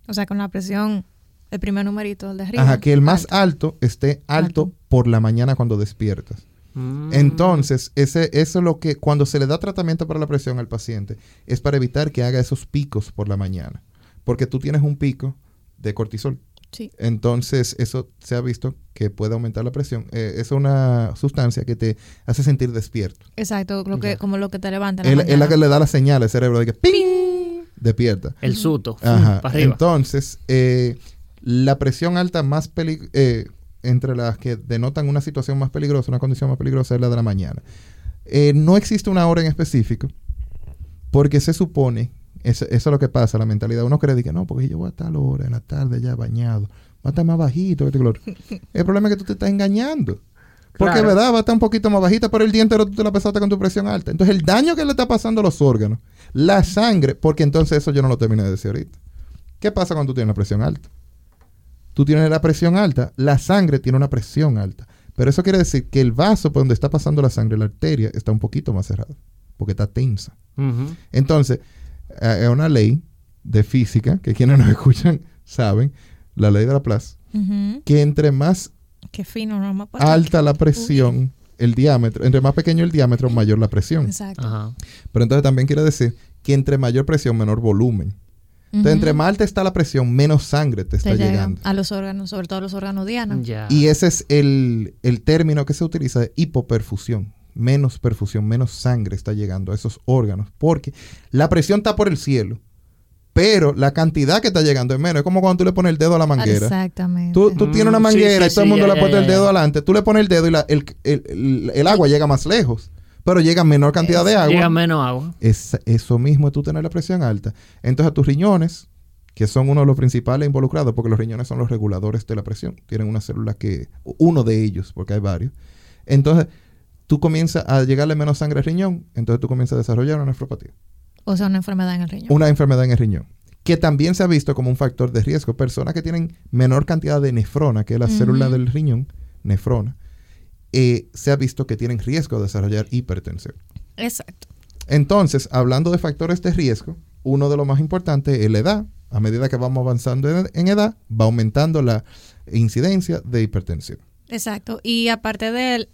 O sea, con la presión, el primer numerito, el de arriba. Ajá, que el más alto. alto esté alto, Alto. por la mañana cuando despiertas. Mm. Entonces, ese, eso es lo que cuando se le da tratamiento para la presión al paciente, es para evitar que haga esos picos por la mañana. Porque tú tienes un pico de cortisol. Sí. Entonces, eso se ha visto que puede aumentar la presión. Eh, es una sustancia que te hace sentir despierto. Exacto, lo que, como lo que te levanta. en la Es es la que le da la señal al cerebro de que ¡ping! despierta. El suto. Ajá. Para arriba. Entonces, eh, la presión alta más peli eh, entre las que denotan una situación más peligrosa, una condición más peligrosa, es la de la mañana. Eh, no existe una hora en específico, porque se supone, eso, eso es lo que pasa, la mentalidad. Uno cree que no, porque yo voy a tal hora, en la tarde ya bañado, va a estar más bajito. otro. El problema es que tú te estás engañando. Porque, Claro. ¿verdad? Va a estar un poquito más bajita, pero el día entero tú te la pesaste con tu presión alta. Entonces, el daño que le está pasando a los órganos, la sangre, porque entonces eso yo no lo terminé de decir ahorita. ¿Qué pasa cuando tú tienes la presión alta? Tú tienes la presión alta, la sangre tiene una presión alta. Pero eso quiere decir que el vaso por donde está pasando la sangre, la arteria, está un poquito más cerrado, porque está tensa. Entonces, eh, es una ley de física, que quienes nos escuchan saben, la ley de Laplace, Ujú. que entre más Qué fino, no me alta la presión, el diámetro, entre más pequeño el diámetro, mayor la presión. Exacto. Ajá. Pero entonces también quiere decir que entre mayor presión, menor volumen. Entonces, entre más alta está la presión, menos sangre te Te está llega llegando. a los órganos, sobre todo a los órganos dianos. Ya. Y ese es el, el término que se utiliza de hipoperfusión. Menos perfusión, menos sangre está llegando a esos órganos. Porque la presión está por el cielo, pero la cantidad que está llegando es menos. Es como cuando tú le pones el dedo a la manguera. Exactamente. Tú, tú Mm, tienes una sí, manguera sí, y todo el mundo le pone el dedo adelante. Tú le pones el dedo y la- el, el- el- el agua llega más lejos, pero llega menor cantidad de agua. Llega menos agua. Es, eso mismo es tú tener la presión alta. Entonces, tus riñones, que son uno de los principales involucrados, porque los riñones son los reguladores de la presión, tienen una célula que, uno de ellos, porque hay varios. Entonces, tú comienzas a llegarle menos sangre al riñón, entonces tú comienzas a desarrollar una nefropatía, O sea, una enfermedad en el riñón. una enfermedad en el riñón, que también se ha visto como un factor de riesgo. Personas que tienen menor cantidad de nefrona, que es la célula del riñón, nefrona, eh, se ha visto que tienen riesgo de desarrollar hipertensión. Exacto. Entonces, hablando de factores de riesgo, uno de los más importantes es la edad. A medida que vamos avanzando en edad, va aumentando la incidencia de hipertensión. Exacto. Y aparte del,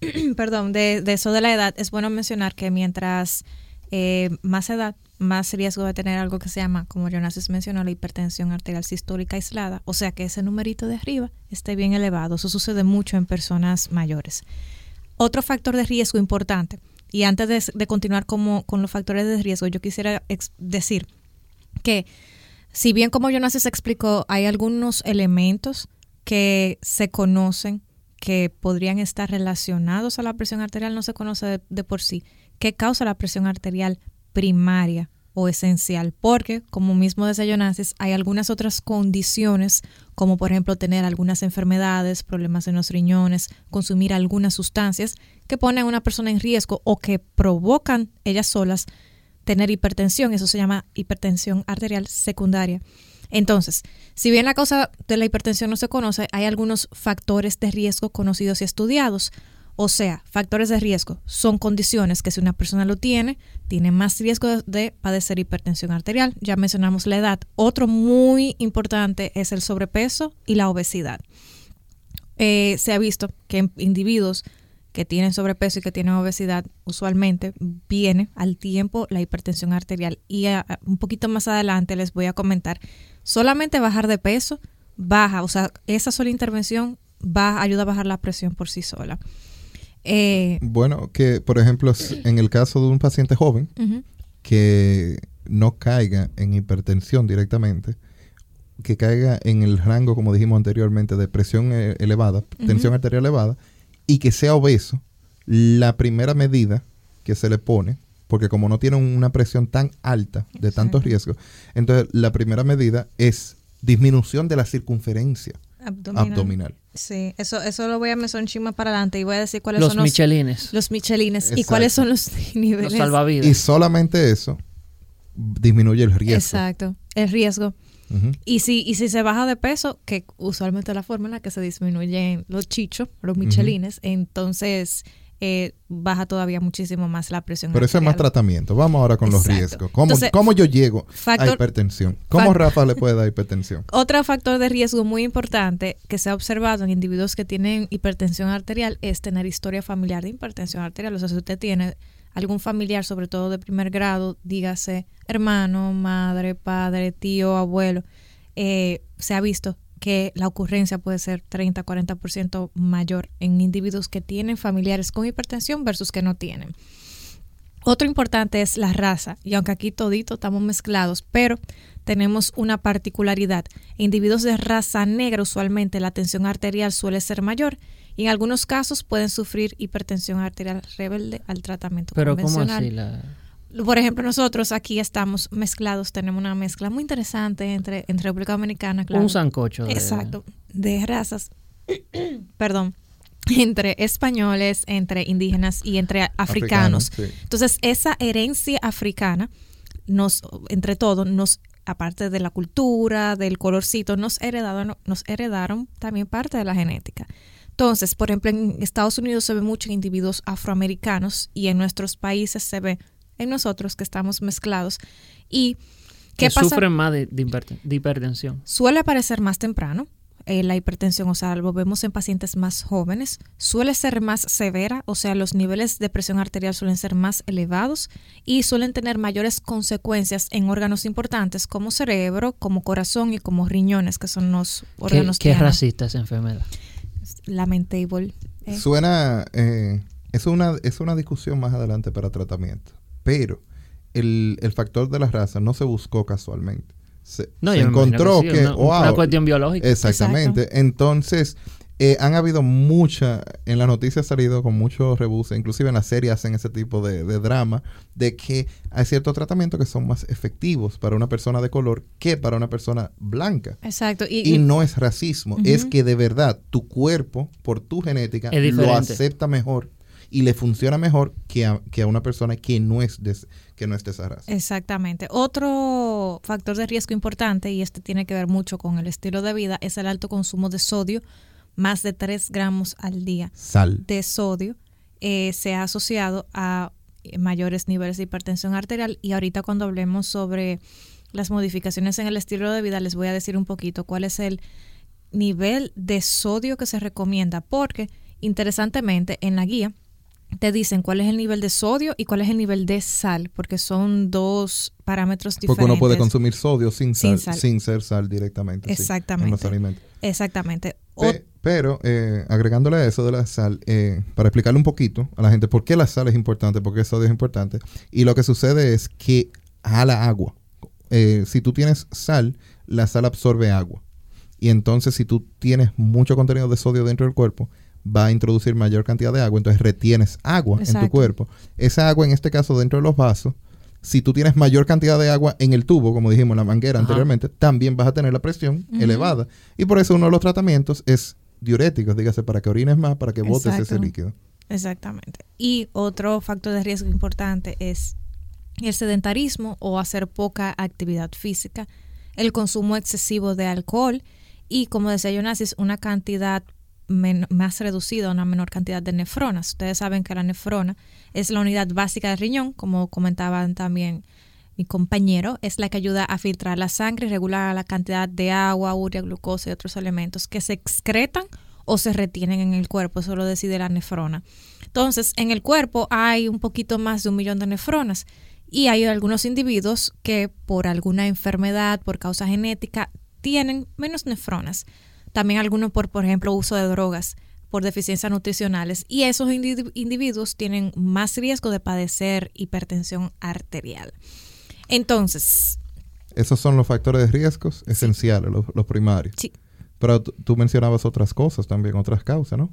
perdón, de, de eso de la edad, es bueno mencionar que mientras eh, más edad, más riesgo de tener algo que se llama, como Jonas mencionó, la hipertensión arterial sistólica aislada. O sea que ese numerito de arriba esté bien elevado. Eso sucede mucho en personas mayores. Otro factor de riesgo importante, y antes de, continuar como, con los factores de riesgo, yo quisiera decir que si bien como Jonas explicó, hay algunos elementos que se conocen que podrían estar relacionados a la presión arterial, no se conoce de por sí. ¿Qué causa la presión arterial primaria o esencial? Porque, como mismo Jonas, hay algunas otras condiciones, como por ejemplo tener algunas enfermedades, problemas en los riñones, consumir algunas sustancias que ponen a una persona en riesgo o que provocan ellas solas tener hipertensión. Eso se llama hipertensión arterial secundaria. Entonces, si bien la causa de la hipertensión no se conoce, hay algunos factores de riesgo conocidos y estudiados. O sea, factores de riesgo son condiciones que si una persona lo tiene, tiene más riesgo de padecer hipertensión arterial. Ya mencionamos la edad. Otro muy importante es el sobrepeso y la obesidad. Eh, se ha visto que individuos que tienen sobrepeso y que tienen obesidad, usualmente viene al tiempo la hipertensión arterial. Y un poquito más adelante les voy a comentar, solamente bajar de peso baja, o sea, esa sola intervención va, ayuda a bajar la presión por sí sola. Eh, bueno, que por ejemplo, en el caso de un paciente joven que no caiga en hipertensión directamente, que caiga en el rango, como dijimos anteriormente, de presión eh, elevada, tensión arterial elevada, y que sea obeso, la primera medida que se le pone, porque como no tiene una presión tan alta de tanto riesgo, entonces la primera medida es disminución de la circunferencia abdominal. Sí, eso, eso lo voy a mencionar chima para adelante y voy a decir cuáles los son los michelines. Los michelines y cuáles son los niveles. Los salvavidas. Y solamente eso disminuye el riesgo. Exacto, el riesgo. y, si, y si se baja de peso, que usualmente es la forma en la que se disminuyen los chichos, los michelines, entonces eh, baja todavía muchísimo más la presión. Pero eso es más tratamiento. Vamos ahora con los riesgos. ¿Cómo, yo llego a hipertensión? ¿Cómo Rafa le puede dar hipertensión? Otro factor de riesgo muy importante que se ha observado en individuos que tienen hipertensión arterial es tener historia familiar de hipertensión arterial. O sea, si usted tiene algún familiar, sobre todo de primer grado, dígase hermano, madre, padre, tío, abuelo, eh, se ha visto que la ocurrencia puede ser 30-40% mayor en individuos que tienen familiares con hipertensión versus que no tienen. Otro importante es la raza, y aunque aquí todito estamos mezclados, pero tenemos una particularidad. Individuos de raza negra usualmente la tensión arterial suele ser mayor y en algunos casos pueden sufrir hipertensión arterial rebelde al tratamiento pero convencional. ¿cómo así la por ejemplo, nosotros aquí estamos mezclados, tenemos una mezcla muy interesante entre, entre República Dominicana, claro. Un sancocho. Exacto, de razas, perdón, entre españoles, entre indígenas y entre africanos. Entonces, esa herencia africana, nos, entre todos, nos aparte de la cultura, del colorcito, nos heredaron, nos heredaron también parte de la genética. Entonces, por ejemplo, en Estados Unidos se ve mucho en individuos afroamericanos y en nuestros países se ve en nosotros que estamos mezclados. ¿Y qué que sufren más de, hipertensión? Suele aparecer más temprano. Eh, la hipertensión, o sea, lo vemos en pacientes más jóvenes, suele ser más severa, o sea, los niveles de presión arterial suelen ser más elevados y suelen tener mayores consecuencias en órganos importantes como cerebro, como corazón y como riñones, que son los órganos ¿Qué, qué racista esa enfermedad? Lamentable. Eh. Suena, eh, es, una, es una discusión más adelante para tratamiento pero el, factor de la raza no se buscó casualmente. Se, encontró que... Una, una, cuestión biológica. Exactamente. Entonces, eh, han habido mucha, en la noticia ha salido con mucho rebuse, inclusive en la serie hacen ese tipo de, drama, de que hay ciertos tratamientos que son más efectivos para una persona de color que para una persona blanca. Exacto. Y, no es racismo, es que de verdad tu cuerpo, por tu genética, lo acepta mejor y le funciona mejor que a, que a una persona que no, es de, que no es de esa raza. Exactamente. Otro factor de riesgo importante, y este tiene que ver mucho con el estilo de vida, es el alto consumo de sodio, más de 3 gramos al día. Sal. De sodio eh, se ha asociado a mayores niveles de hipertensión arterial y ahorita cuando hablemos sobre las modificaciones en el estilo de vida les voy a decir un poquito cuál es el nivel de sodio que se recomienda porque interesantemente en la guía te dicen cuál es el nivel de sodio y cuál es el nivel de sal, porque son dos parámetros diferentes. Porque uno puede consumir sodio sin sal, sin, ser sal directamente. Exactamente. en los alimentos. Exactamente. pero eh, agregándole a eso de la sal, eh, para explicarle un poquito a la gente por qué la sal es importante, por qué el sodio es importante, y lo que sucede es que jala agua. Eh, si tú tienes sal, la sal absorbe agua. Y entonces si tú tienes mucho contenido de sodio dentro del cuerpo, va a introducir mayor cantidad de agua, entonces retienes agua en tu cuerpo. Esa agua, en este caso, dentro de los vasos, si tú tienes mayor cantidad de agua en el tubo, como dijimos en la manguera anteriormente, también vas a tener la presión elevada. Y por eso uno de los tratamientos es diuréticos, dígase, para que orines más, para que botes ese líquido. Exactamente. Y otro factor de riesgo importante es el sedentarismo o hacer poca actividad física, el consumo excesivo de alcohol y, como decía Jonasis, una cantidad más reducido, una menor cantidad de nefronas. Ustedes saben que la nefrona es la unidad básica del riñón, como comentaban también mi compañero, es la que ayuda a filtrar la sangre y regular la cantidad de agua, urea, glucosa y otros elementos que se excretan o se retienen en el cuerpo, eso lo decide la nefrona. Entonces, en el cuerpo hay un poquito más de un millón de nefronas y hay algunos individuos que por alguna enfermedad, por causa genética, tienen menos nefronas. También algunos por, por ejemplo, uso de drogas, por deficiencias nutricionales. Y esos individuos tienen más riesgo de padecer hipertensión arterial. Entonces... Esos son los factores de riesgos esenciales, los, primarios. Sí. Pero tú mencionabas otras cosas también, otras causas, ¿no?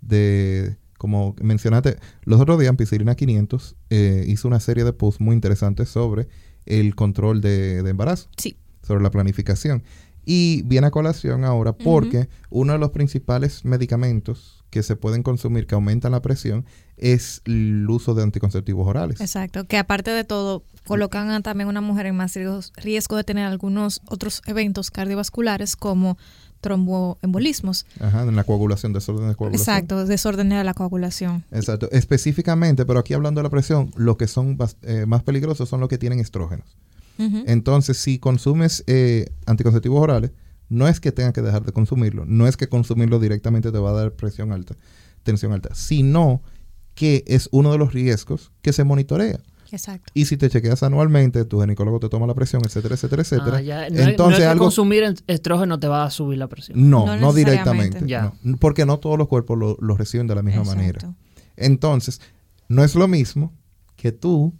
De, como mencionaste, los otros días Ampicilina 500 eh, hizo una serie de posts muy interesantes sobre el control de, embarazo. Sí. Sobre la planificación. Y viene a colación ahora porque uno de los principales medicamentos que se pueden consumir que aumentan la presión es el uso de anticonceptivos orales. Exacto, que aparte de todo colocan a también una mujer en más riesgo de tener algunos otros eventos cardiovasculares como tromboembolismos. Ajá, en la coagulación, desorden de coagulación. Exacto, desorden de la coagulación. Exacto, específicamente, pero aquí hablando de la presión, lo que son eh, más peligrosos son los que tienen estrógenos. Entonces, si consumes eh, anticonceptivos orales, no es que tengas que dejar de consumirlo, no es que consumirlo directamente te va a dar presión alta, tensión alta, sino que es uno de los riesgos que se monitorea. Exacto. Y si te chequeas anualmente, tu ginecólogo te toma la presión, etcétera, etcétera, etcétera. Ah, entonces, algo... consumir estrógeno te va a subir la presión. No, no, directamente. porque no todos los cuerpos lo, reciben de la misma manera. Entonces, no es lo mismo que tú,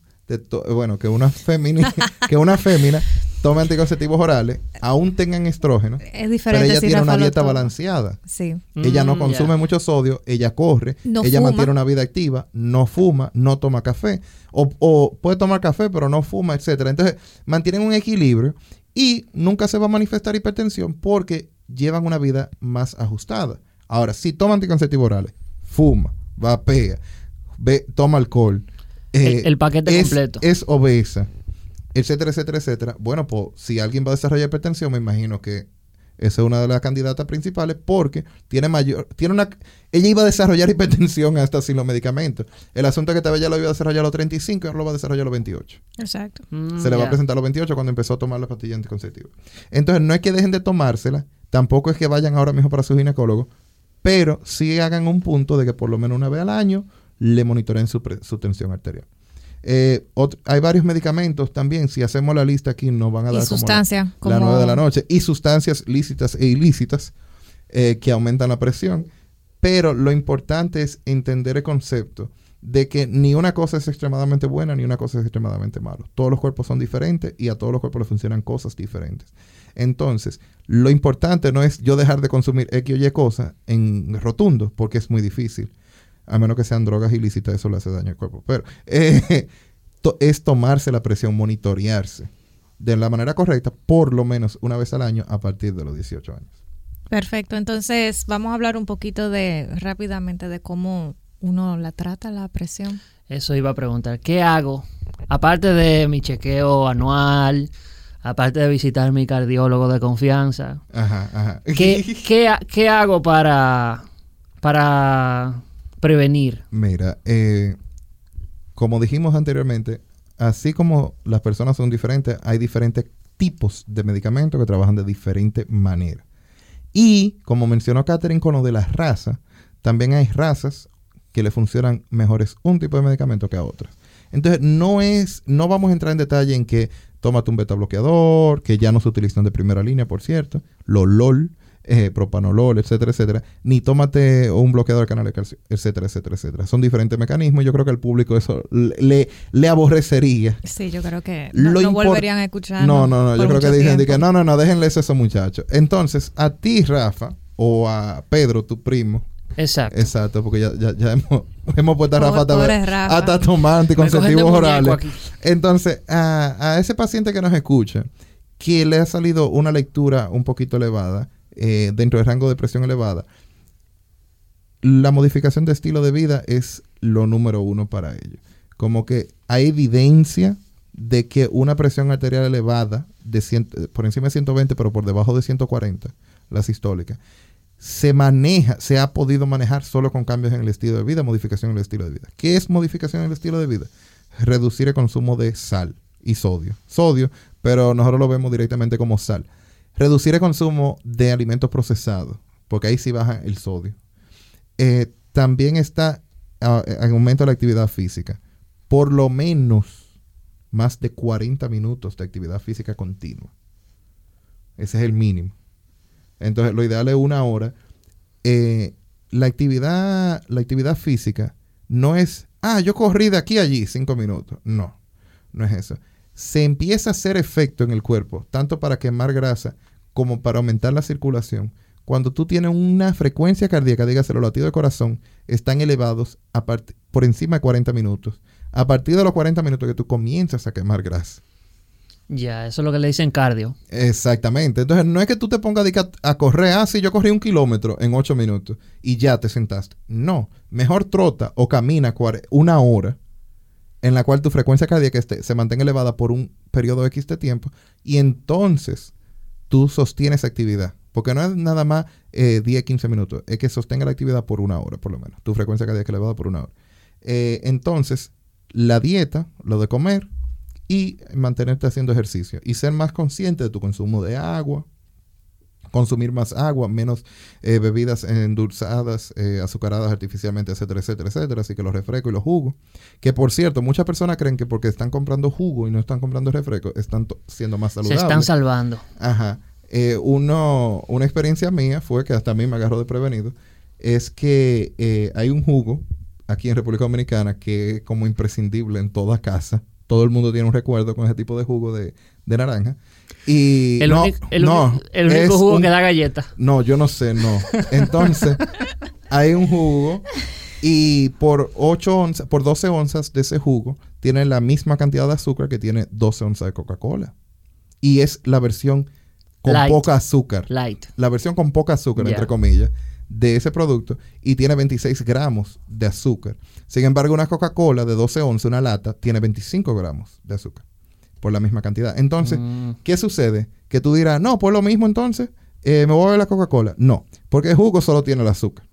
bueno, que una fémina, que una fémina tome anticonceptivos orales, aún tengan estrógeno, es diferente pero ella tiene una dieta balanceada. Sí. Ella no mm, consume mucho sodio, ella corre, ella mantiene una vida activa, no fuma, no toma café, o, puede tomar café, pero no fuma, etcétera. Entonces, mantienen un equilibrio y nunca se va a manifestar hipertensión porque llevan una vida más ajustada. Ahora, si toma anticonceptivos orales, fuma, vapea, ve, toma alcohol, el, eh, paquete completo. Es obesa etcétera, etcétera, etcétera. Bueno, pues si alguien va a desarrollar hipertensión, me imagino que esa es una de las candidatas principales porque tiene mayor, tiene una, ella iba a desarrollar hipertensión hasta sin los medicamentos. El asunto es que tal vez ya lo iba a desarrollar a los 35 y ahora lo va a desarrollar a los 28. Exacto. Mm, Se le va a presentar a los 28 cuando empezó a tomar la pastilla anticonceptiva. Entonces no es que dejen de tomársela, tampoco es que vayan ahora mismo para su ginecólogo, pero sí hagan un punto de que por lo menos una vez al año le monitoreen su, su tensión arterial. Eh, hay varios medicamentos también. Si hacemos la lista aquí, nos van a dar sustancias como la, 9 de la noche. Y sustancias lícitas e ilícitas eh, que aumentan la presión. Pero lo importante es entender el concepto de que ni una cosa es extremadamente buena ni una cosa es extremadamente mala. Todos los cuerpos son diferentes y a todos los cuerpos les funcionan cosas diferentes. Entonces, lo importante no es yo dejar de consumir X o Y cosas en rotundo, porque es muy difícil a menos que sean drogas ilícitas, eso le hace daño al cuerpo. Pero eh, es tomarse la presión, monitorearse de la manera correcta, por lo menos una vez al año a partir de los 18 años. Perfecto, entonces vamos a hablar un poquito de rápidamente de cómo uno la trata la presión. Eso iba a preguntar, ¿qué hago? Aparte de mi chequeo anual, aparte de visitar mi cardiólogo de confianza, ¿qué, qué hago para, para prevenir? Mira, eh, como dijimos anteriormente, así como las personas son diferentes, hay diferentes tipos de medicamentos que trabajan de diferente manera. Y como mencionó Catherine con lo de las razas, también hay razas que le funcionan mejores un tipo de medicamento que a otras. Entonces, no es, no vamos a entrar en detalle en que tómate un beta bloqueador, que ya no se utilizan de primera línea, por cierto, lo LOL, eh, propanolol, etcétera, etcétera, ni tómate un bloqueador de canal de calcio, etcétera, etcétera, etcétera. Son diferentes mecanismos y yo creo que al público eso le, le aborrecería. Sí, yo creo que no, volverían a escuchar. No, no, no, yo creo que dicen que no, no, no, déjenles eso muchachos. Entonces, a ti, Rafa, o a Pedro, tu primo, Exacto. Exacto, porque ya, ya, ya hemos, hemos puesto a Rafa, hasta, hasta tomar anticonceptivos orales. Entonces, a, a, ese paciente que nos escucha, que le ha salido una lectura un poquito elevada, eh, dentro del rango de presión elevada, la modificación de estilo de vida es lo número uno para ello. Como que hay evidencia de que una presión arterial elevada, de por encima de 120, pero por debajo de 140, la sistólica, se maneja, se ha podido manejar solo con cambios en el estilo de vida, modificación en el estilo de vida. ¿Qué es modificación en el estilo de vida? Reducir el consumo de sal y sodio. Sodio, pero nosotros lo vemos directamente como sal. Reducir el consumo de alimentos procesados, porque ahí sí baja el sodio. Eh, también está en aumento de la actividad física. Por lo menos más de 40 minutos de actividad física continua. Ese es el mínimo. Entonces, lo ideal es una hora. Eh, la, actividad, la actividad física no es, ah, yo corrí de aquí a allí cinco minutos. No, no es eso. Se empieza a hacer efecto en el cuerpo, tanto para quemar grasa como para aumentar la circulación. Cuando tú tienes una frecuencia cardíaca, dígase los latidos de corazón, están elevados por encima de 40 minutos. A partir de los 40 minutos que tú comienzas a quemar grasa. Ya, eso es lo que le dicen cardio. Exactamente. Entonces, no es que tú te pongas a, correr, ah, sí, yo corrí un kilómetro en ocho minutos y ya te sentaste. No, mejor trota o camina una hora en la cual tu frecuencia cardíaca se mantenga elevada por un periodo X de tiempo y entonces tú sostienes actividad. Porque no es nada más 10, eh, 15 minutos, es que sostenga la actividad por una hora, por lo menos. Tu frecuencia cardíaca elevada por una hora. Eh, entonces, la dieta, lo de comer, y mantenerte haciendo ejercicio y ser más consciente de tu consumo de agua, consumir más agua, menos eh, bebidas endulzadas, eh, azucaradas artificialmente, etcétera, etcétera, etcétera. Así que los refrescos y los jugos. Que por cierto, muchas personas creen que porque están comprando jugo y no están comprando refrescos, están siendo más saludables. Se están salvando. Ajá. Eh, uno, una experiencia mía fue que hasta a mí me agarró de prevenido. Es que hay un jugo aquí en República Dominicana que es como imprescindible en toda casa todo el mundo tiene un recuerdo con ese tipo de jugo de, naranja. Y el, no, el, único jugo que da galleta. No, yo no sé, no. Entonces, hay un jugo y por 8 onzas, por 12 onzas de ese jugo, tiene la misma cantidad de azúcar que tiene 12 onzas de Coca-Cola. Y es la versión con poca azúcar. Light. La versión con poca azúcar, entre comillas de ese producto y tiene 26 gramos de azúcar. Sin embargo, una Coca-Cola de 12 onzas, una lata, tiene 25 gramos de azúcar por la misma cantidad. Entonces, mm. ¿qué sucede? Que tú dirás, no, por lo mismo entonces, eh, me voy a ver la Coca-Cola. No, porque el jugo solo tiene el azúcar.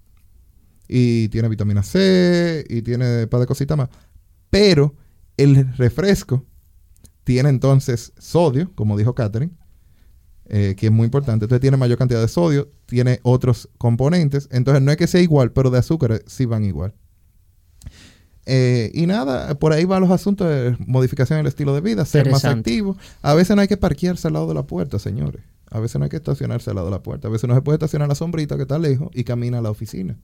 Y tiene vitamina C y tiene un par de cositas más. Pero el refresco tiene entonces sodio, como dijo Catherine, eh, que es muy importante. Entonces tiene mayor cantidad de sodio, tiene otros componentes. Entonces no es que sea igual, pero de azúcar sí van igual. Eh, y nada, por ahí van los asuntos de modificación del estilo de vida, ser más activo. A veces no hay que parquearse al lado de la puerta, señores. A veces no hay que estacionarse al lado de la puerta. A veces no se puede estacionar la sombrita que está lejos y camina a la oficina.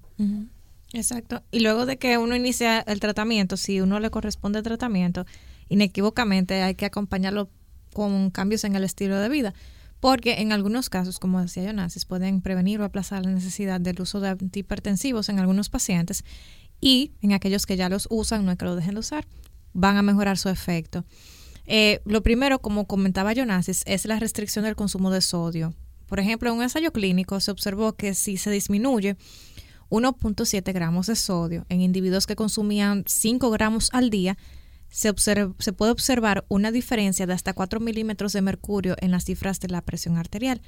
Exacto. Y luego de que uno inicia el tratamiento, si uno le corresponde el tratamiento, inequívocamente hay que acompañarlo con cambios en el estilo de vida porque en algunos casos, como decía Jonasis, pueden prevenir o aplazar la necesidad del uso de antihipertensivos en algunos pacientes y en aquellos que ya los usan, no es que lo dejen de usar, van a mejorar su efecto. Eh, lo primero, como comentaba Jonasis, es la restricción del consumo de sodio. Por ejemplo, en un ensayo clínico se observó que si se disminuye 1.7 gramos de sodio en individuos que consumían 5 gramos al día, se, puede observar una diferencia de hasta 4 milímetros de mercurio en las cifras de la presión arterial.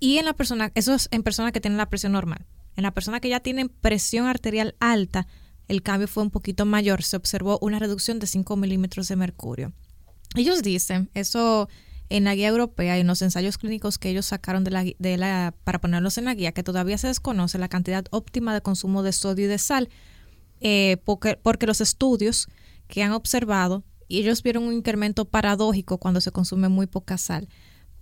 Y en la persona, eso es en personas que tienen la presión normal. En la persona que ya tienen presión arterial alta, el cambio fue un poquito mayor. Se observó una reducción de 5 milímetros de mercurio. Ellos dicen, eso en la guía europea y en los ensayos clínicos que ellos sacaron para ponerlos en la guía, que todavía se desconoce la cantidad óptima de consumo de sodio y de sal, eh, porque, porque los estudios que han observado ellos vieron un incremento paradójico cuando se consume muy poca sal.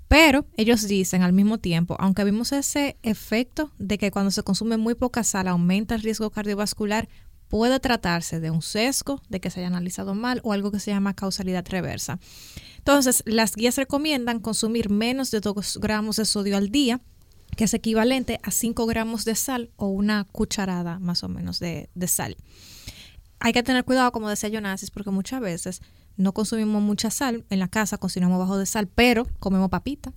Pero ellos dicen al mismo tiempo, aunque vimos ese efecto de que cuando se consume muy poca sal aumenta el riesgo cardiovascular, puede tratarse de un sesgo, de que se haya analizado mal o algo que se llama causalidad reversa. Entonces, las guías recomiendan consumir menos de 2 gramos de sodio al día, que es equivalente a 5 gramos de sal o una cucharada más o menos de, de sal hay que tener cuidado, como decía Jonasis, porque muchas veces no consumimos mucha sal en la casa, cocinamos bajo de sal, pero comemos papita,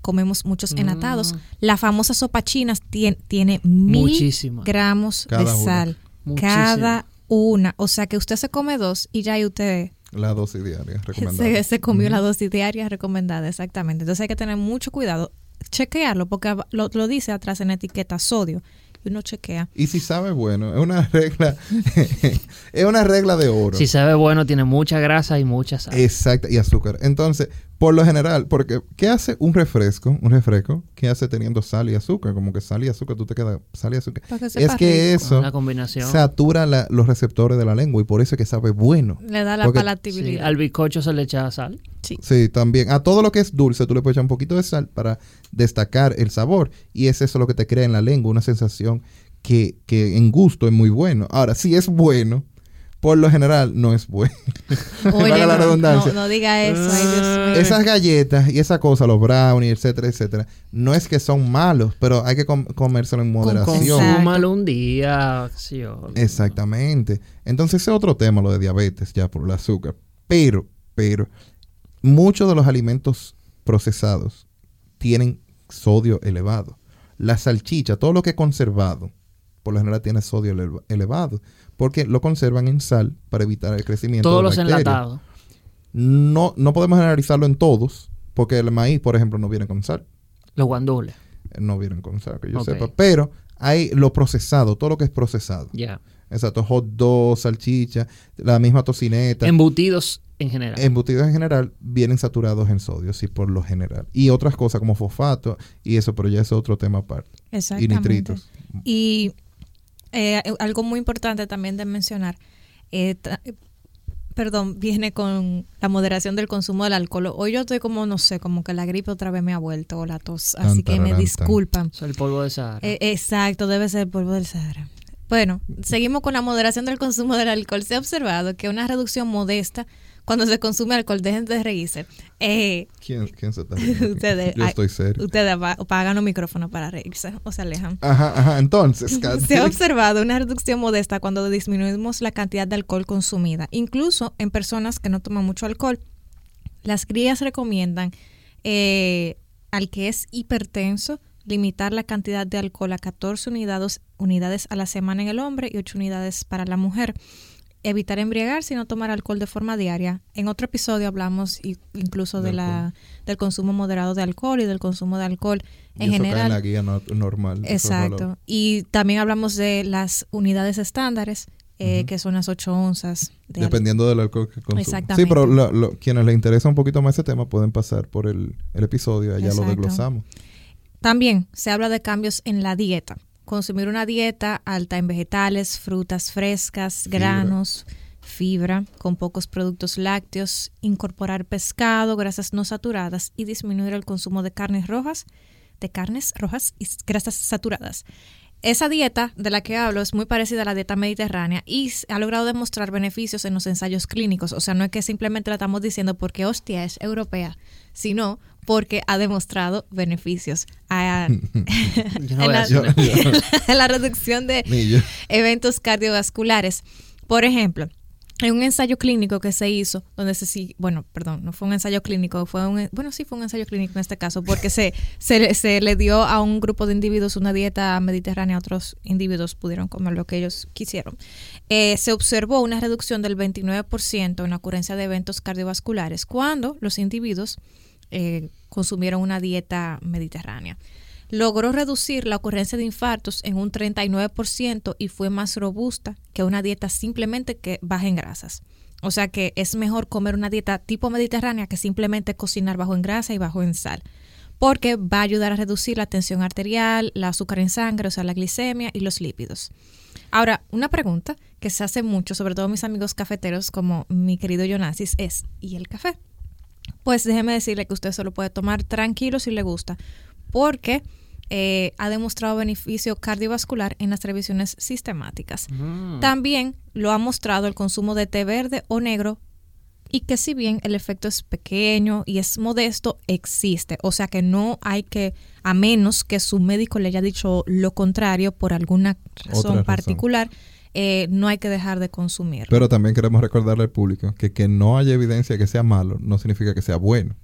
comemos muchos mm. enatados. La famosa sopa china tiene, tiene mil gramos de sal. Cada una. O sea que usted se come dos y ya hay usted... La dosis diaria recomendada. Se, comió la dosis diaria recomendada, exactamente. Entonces hay que tener mucho cuidado. chequearlo porque lo, lo dice atrás en etiqueta sodio uno chequea. Y si sabe bueno, es una regla, es una regla de oro. Si sabe bueno, tiene mucha grasa y mucha sal. Exacto, y azúcar. Entonces, por lo general, porque ¿qué hace un refresco? Un refresco, ¿qué hace teniendo sal y azúcar? Como que sal y azúcar, tú te quedas sal y azúcar. es que eso satura los receptores de la lengua y por eso es que sabe bueno. Le da la palatabilidad. al bizcocho se le echa sal. Sí. sí, también. A todo lo que es dulce, tú le puedes echar un poquito de sal para destacar el sabor. Y es eso lo que te crea en la lengua, una sensación que, que en gusto es muy bueno. Ahora, si es bueno, por lo general no es bueno. Oye, la redundancia. No, diga eso. Esas galletas y esa cosa, los brownies, etcétera, etcétera, no es que son malos, pero hay que comérselo en moderación. Consúmalo un día. Exactamente. Entonces ese es otro tema, lo de diabetes, ya por el azúcar. Pero, pero, muchos de los alimentos procesados tienen sodio elevado. La salchicha, todo lo que es conservado, por lo general tiene sodio elevado porque lo conservan en sal para evitar el crecimiento Todos los enlatados. No, no podemos analizarlo en todos, porque el maíz, por ejemplo, no viene con sal. Los guandules. Eh, no vienen con sal, que yo sepa. Pero hay lo procesado, todo lo que es procesado. Ya. Exacto, hot dog, salchicha, la misma tocineta. Embutidos en general. Embutidos en general vienen saturados en sodio, sí, por lo general. Y otras cosas como fosfato y eso, pero ya es otro tema aparte. Exactamente. Y nitritos. Y eh, algo muy importante también de mencionar, eh, perdón, viene con la moderación del consumo del alcohol. Hoy yo estoy como, no sé, como que la gripe otra vez me ha vuelto o la tos, así que me disculpan. Es el polvo del Sahara. Eh, exacto, debe ser el polvo del Sahara. Bueno, seguimos con la moderación del consumo del alcohol. Se ha observado que una reducción modesta cuando se consume alcohol, dejen de reírse. Eh, ¿Quién, se está riendo? Ustedes, Yo estoy serio. Ustedes apagan los micrófonos para reírse o se alejan. Ajá, ajá. Entonces, Se ha observado una reducción modesta cuando disminuimos la cantidad de alcohol consumida, incluso en personas que no toman mucho alcohol. Las crías recomiendan eh, al que es hipertenso limitar la cantidad de alcohol a 14 unidades, unidades a la semana en el hombre y 8 unidades para la mujer evitar embriagarse y no tomar alcohol de forma diaria. En otro episodio hablamos incluso de, la, del consumo moderado de alcohol y del consumo de alcohol en general. en la guía normal. Exacto. Y también hablamos de las unidades estándares, eh, que son las 8 onzas. Dependiendo del alcohol que consumen. Exactamente. Sí, pero lo, quienes les interesa un poquito más ese tema pueden pasar por el, el episodio, allá lo desglosamos. También se habla de cambios en la dieta consumir una dieta alta en vegetales, frutas frescas, granos, fibra, con pocos productos lácteos, incorporar pescado, grasas no saturadas y disminuir el consumo de carnes rojas, de carnes rojas y grasas saturadas. Esa dieta de la que hablo es muy parecida a la dieta mediterránea y ha logrado demostrar beneficios en los ensayos clínicos. O sea, no es que simplemente la estamos diciendo porque hostia es europea, sino porque ha demostrado beneficios en, la, reducción de eventos cardiovasculares. Por ejemplo, en un ensayo clínico que se hizo, donde se bueno, perdón, no fue un ensayo clínico, fue un, bueno, sí fue un ensayo clínico en este caso, porque se, se, le dio a un grupo de individuos una dieta mediterránea, otros individuos pudieron comer lo que ellos quisieron. Eh, se observó una reducción del 29% en la ocurrencia de eventos cardiovasculares cuando los individuos eh, consumieron una dieta mediterránea logró reducir la ocurrencia de infartos en un 39% y fue más robusta que una dieta simplemente que baja en grasas. O sea que es mejor comer una dieta tipo mediterránea que simplemente cocinar bajo en grasa y bajo en sal, porque va a ayudar a reducir la tensión arterial, la azúcar en sangre, o sea, la glicemia y los lípidos. Ahora, una pregunta que se hace mucho, sobre todo mis amigos cafeteros como mi querido Jonasis, es ¿y el café? Pues déjeme decirle que usted solo puede tomar tranquilo si le gusta, porque eh, ha demostrado beneficio cardiovascular en las revisiones sistemáticas. Mm. También lo ha mostrado el consumo de té verde o negro y que si bien el efecto es pequeño y es modesto, existe. O sea que no hay que, a menos que su médico le haya dicho lo contrario por alguna razón, particular, eh, no hay que dejar de consumir. Pero también queremos recordarle al público que que no haya evidencia que sea malo no significa que sea bueno.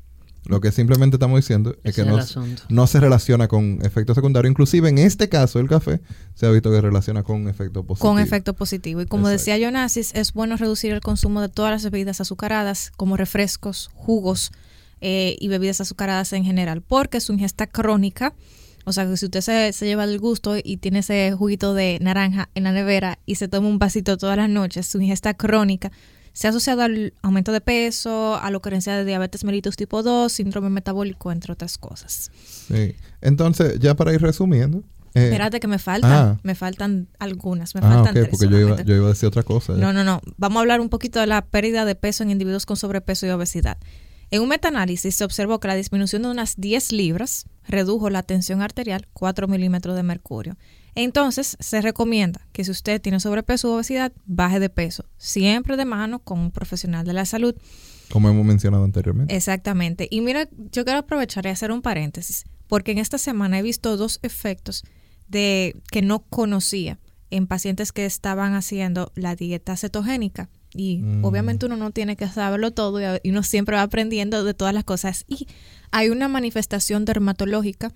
Lo que simplemente estamos diciendo es que no, se relaciona con efecto secundario. Inclusive en este caso el café se ha visto que relaciona con efecto positivo. Con efecto positivo. Y como decía Jonasis, es bueno reducir el consumo de todas las bebidas azucaradas como refrescos, jugos, eh, y bebidas azucaradas en general, porque su ingesta crónica, o sea que si usted se, se, lleva el gusto y tiene ese juguito de naranja en la nevera y se toma un vasito todas las noches, su ingesta crónica se ha asociado al aumento de peso, a la ocurrencia de diabetes mellitus tipo 2, síndrome metabólico, entre otras cosas. Sí. Entonces, ya para ir resumiendo, eh, Espérate que me faltan, ah. me faltan algunas, me ah, faltan tres porque yo iba, yo iba, a decir otra cosa. No, no, no. Vamos a hablar un poquito de la pérdida de peso en individuos con sobrepeso y obesidad. En un metaanálisis se observó que la disminución de unas 10 libras redujo la tensión arterial 4 milímetros de mercurio. Entonces, se recomienda que si usted tiene sobrepeso o obesidad, baje de peso, siempre de mano con un profesional de la salud. Como hemos mencionado anteriormente. Exactamente. Y mira, yo quiero aprovechar y hacer un paréntesis, porque en esta semana he visto dos efectos de que no conocía en pacientes que estaban haciendo la dieta cetogénica. Y mm. obviamente uno no tiene que saberlo todo y uno siempre va aprendiendo de todas las cosas. Y hay una manifestación dermatológica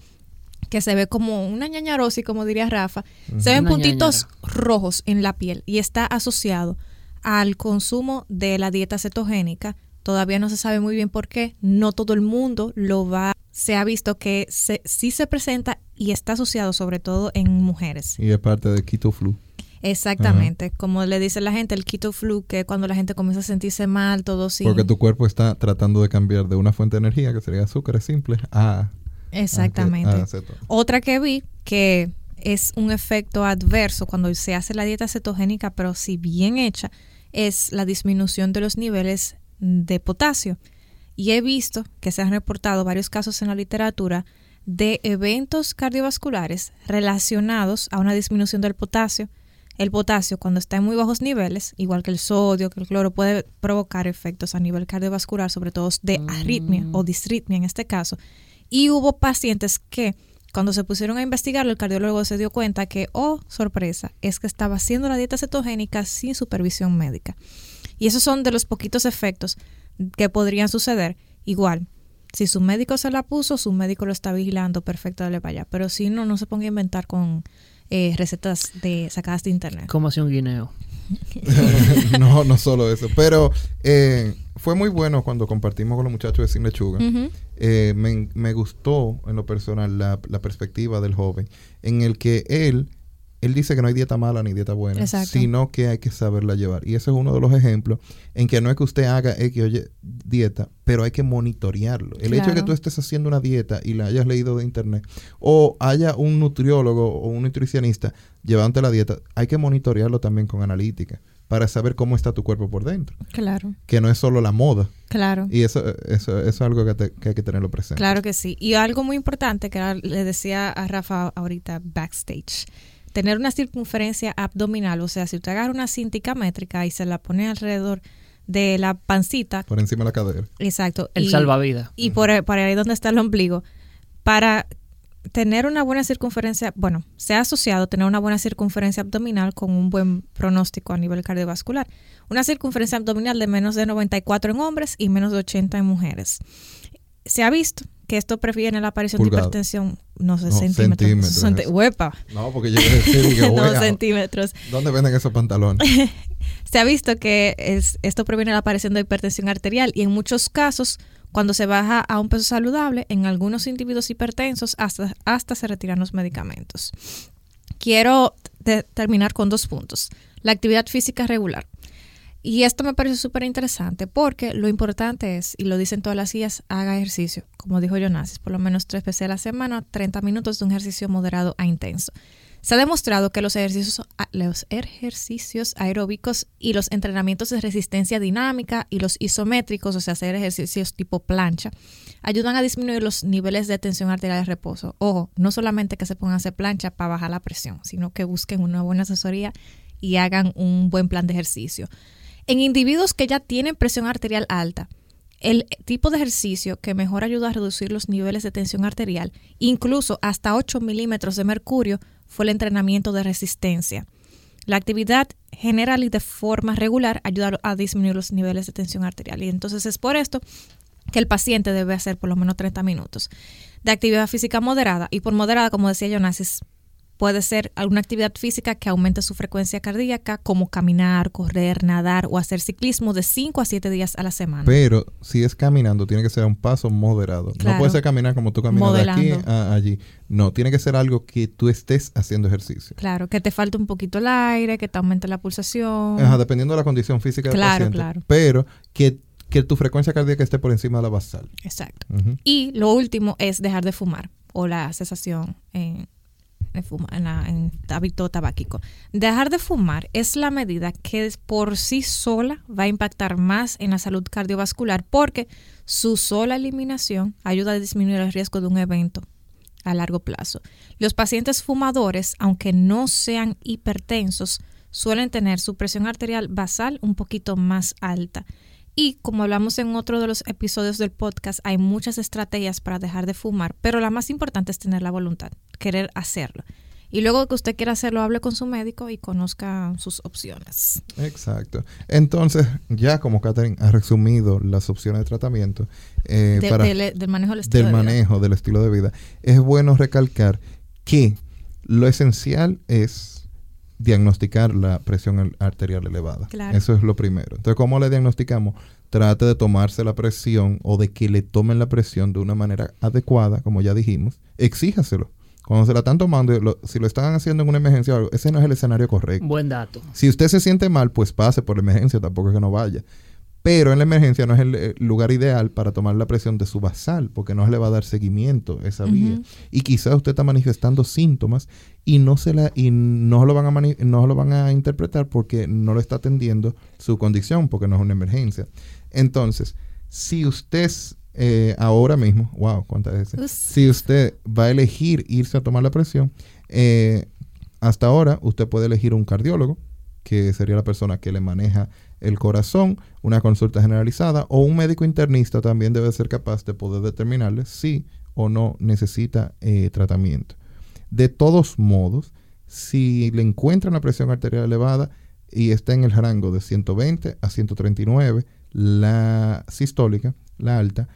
que se ve como una ñañarosis, como diría Rafa. Se ven puntitos rojos en la piel y está asociado al consumo de la dieta cetogénica. Todavía no se sabe muy bien por qué. No todo el mundo lo va se ha visto que sí se presenta y está asociado sobre todo en mujeres. Y es parte del keto flu. Exactamente, como le dice la gente, el keto flu, que cuando la gente comienza a sentirse mal, todo sí. Porque tu cuerpo está tratando de cambiar de una fuente de energía, que sería azúcar simple, a... Exactamente. Otra que vi, que es un efecto adverso cuando se hace la dieta cetogénica, pero si bien hecha, es la disminución de los niveles de potasio y he visto que se han reportado varios casos en la literatura de eventos cardiovasculares relacionados a una disminución del potasio. El potasio, cuando está en muy bajos niveles, igual que el sodio, que el cloro, puede provocar efectos a nivel cardiovascular, sobre todo de arritmia o disritmia en este caso. Y hubo pacientes que, cuando se pusieron a investigarlo, el cardiólogo se dio cuenta que, oh, sorpresa, es que estaba haciendo la dieta cetogénica sin supervisión médica. Y esos son de los poquitos efectos que podrían suceder. Igual, si su médico se la puso, su médico lo está vigilando, perfecto, para allá. Pero si no, no se ponga a inventar con eh, recetas de sacadas de internet. Como hace un guineo. no, no solo eso. Pero eh, fue muy bueno cuando compartimos con los muchachos de Sin Lechuga. Eh, me, me, gustó en lo personal la, la perspectiva del joven, en el que él él dice que no hay dieta mala ni dieta buena, sino que hay que saberla llevar. Y ese es uno de los ejemplos en que no es que usted haga X o Y dieta, pero hay que monitorearlo. El hecho de que tú estés haciendo una dieta y la hayas leído de internet, o haya un nutriólogo o un nutricionista llevándote la dieta, hay que monitorearlo también con analítica para saber cómo está tu cuerpo por dentro. Claro. Que no es solo la moda. Claro. Y eso, eso, es algo que, que, hay que tenerlo presente. Claro que sí. Y algo muy importante que le decía a Rafa ahorita backstage tener una circunferencia abdominal, o sea, si usted agarra una cintica métrica y se la pone alrededor de la pancita. Por encima de la cadera. Exacto. El salvavidas. Y por, ahí donde está el ombligo. Para tener una buena circunferencia, bueno, se ha asociado tener una buena circunferencia abdominal con un buen pronóstico a nivel cardiovascular. Una circunferencia abdominal de menos de 94 en hombres y menos de 80 en mujeres. Se ha visto que esto previene la aparición de hipertensión, no sé, centímetros. no, porque yo decir que No, centímetros. ¿Dónde venden esos pantalones? se ha visto que es, esto previene la aparición de hipertensión arterial y en muchos casos, cuando se baja a un peso saludable, en algunos individuos hipertensos hasta, hasta se retiran los medicamentos. Quiero terminar con dos puntos. La actividad física regular. Y esto me parece súper interesante porque lo importante es, y lo dicen todas las guías, haga ejercicio. Como dijo Jonas, por lo menos tres veces a la semana, 30 minutos de un ejercicio moderado a intenso. Se ha demostrado que los ejercicios, los ejercicios aeróbicos y los entrenamientos de resistencia dinámica y los isométricos, o sea, hacer ejercicios tipo plancha, ayudan a disminuir los niveles de tensión arterial de reposo. Ojo, no solamente que se pongan a hacer plancha para bajar la presión, sino que busquen una buena asesoría y hagan un buen plan de ejercicio. En individuos que ya tienen presión arterial alta, el tipo de ejercicio que mejor ayuda a reducir los niveles de tensión arterial, incluso hasta 8 milímetros de mercurio, fue el entrenamiento de resistencia. La actividad general y de forma regular ayuda a disminuir los niveles de tensión arterial. Y entonces es por esto que el paciente debe hacer por lo menos 30 minutos de actividad física moderada. Y por moderada, como decía Jonas, puede ser alguna actividad física que aumente su frecuencia cardíaca, como caminar, correr, nadar o hacer ciclismo de 5 a 7 días a la semana. Pero si es caminando, tiene que ser un paso moderado. No puede ser caminar como tú caminas de aquí a allí. No, tiene que ser algo que tú estés haciendo ejercicio. Claro, que te falte un poquito el aire, que te aumente la pulsación. Ajá, dependiendo de la condición física del claro, paciente. Claro, Pero que que tu frecuencia cardíaca esté por encima de la basal. Exacto. Y lo último es dejar de fumar o la cesación en, en, hábito tabáquico. Dejar de fumar es la medida que por sí sola va a impactar más en la salud cardiovascular porque su sola eliminación ayuda a disminuir el riesgo de un evento a largo plazo. Los pacientes fumadores, aunque no sean hipertensos, suelen tener su presión arterial basal un poquito más alta y como hablamos en otro de los episodios del podcast, hay muchas estrategias para dejar de fumar, pero la más importante es tener la voluntad, querer hacerlo. Y luego que usted quiera hacerlo, hable con su médico y conozca sus opciones. Exacto. Entonces, ya como Catherine ha resumido las opciones de tratamiento eh, para, del, manejo, del estilo, del manejo del estilo de vida, es bueno recalcar que lo esencial es diagnosticar la presión arterial elevada. Eso es lo primero. Entonces, ¿cómo le diagnosticamos? Trate de tomarse la presión o de que le tomen la presión de una manera adecuada, como ya dijimos. Exíjaselo. Cuando se la están tomando, si lo están haciendo en una emergencia o algo, ese no es el escenario correcto. Buen dato. Si usted se siente mal, pues pase por la emergencia, tampoco es que no vaya. Pero en la emergencia no es el, lugar ideal para tomar la presión de su basal, porque no se le va a dar seguimiento esa vía. Y quizás usted está manifestando síntomas y no se la y no lo van a no lo van a interpretar porque no lo está atendiendo su condición, porque no es una emergencia. Entonces, si usted eh, ahora mismo, wow, cuántas veces, si usted va a elegir irse a tomar la presión, eh, hasta ahora usted puede elegir un cardiólogo, que sería la persona que le maneja el corazón, una consulta generalizada o un médico internista también debe ser capaz de poder determinarle si o no necesita eh, tratamiento. De todos modos, si le encuentran una presión arterial elevada y está en el rango de 120 a 139, la sistólica, la alta,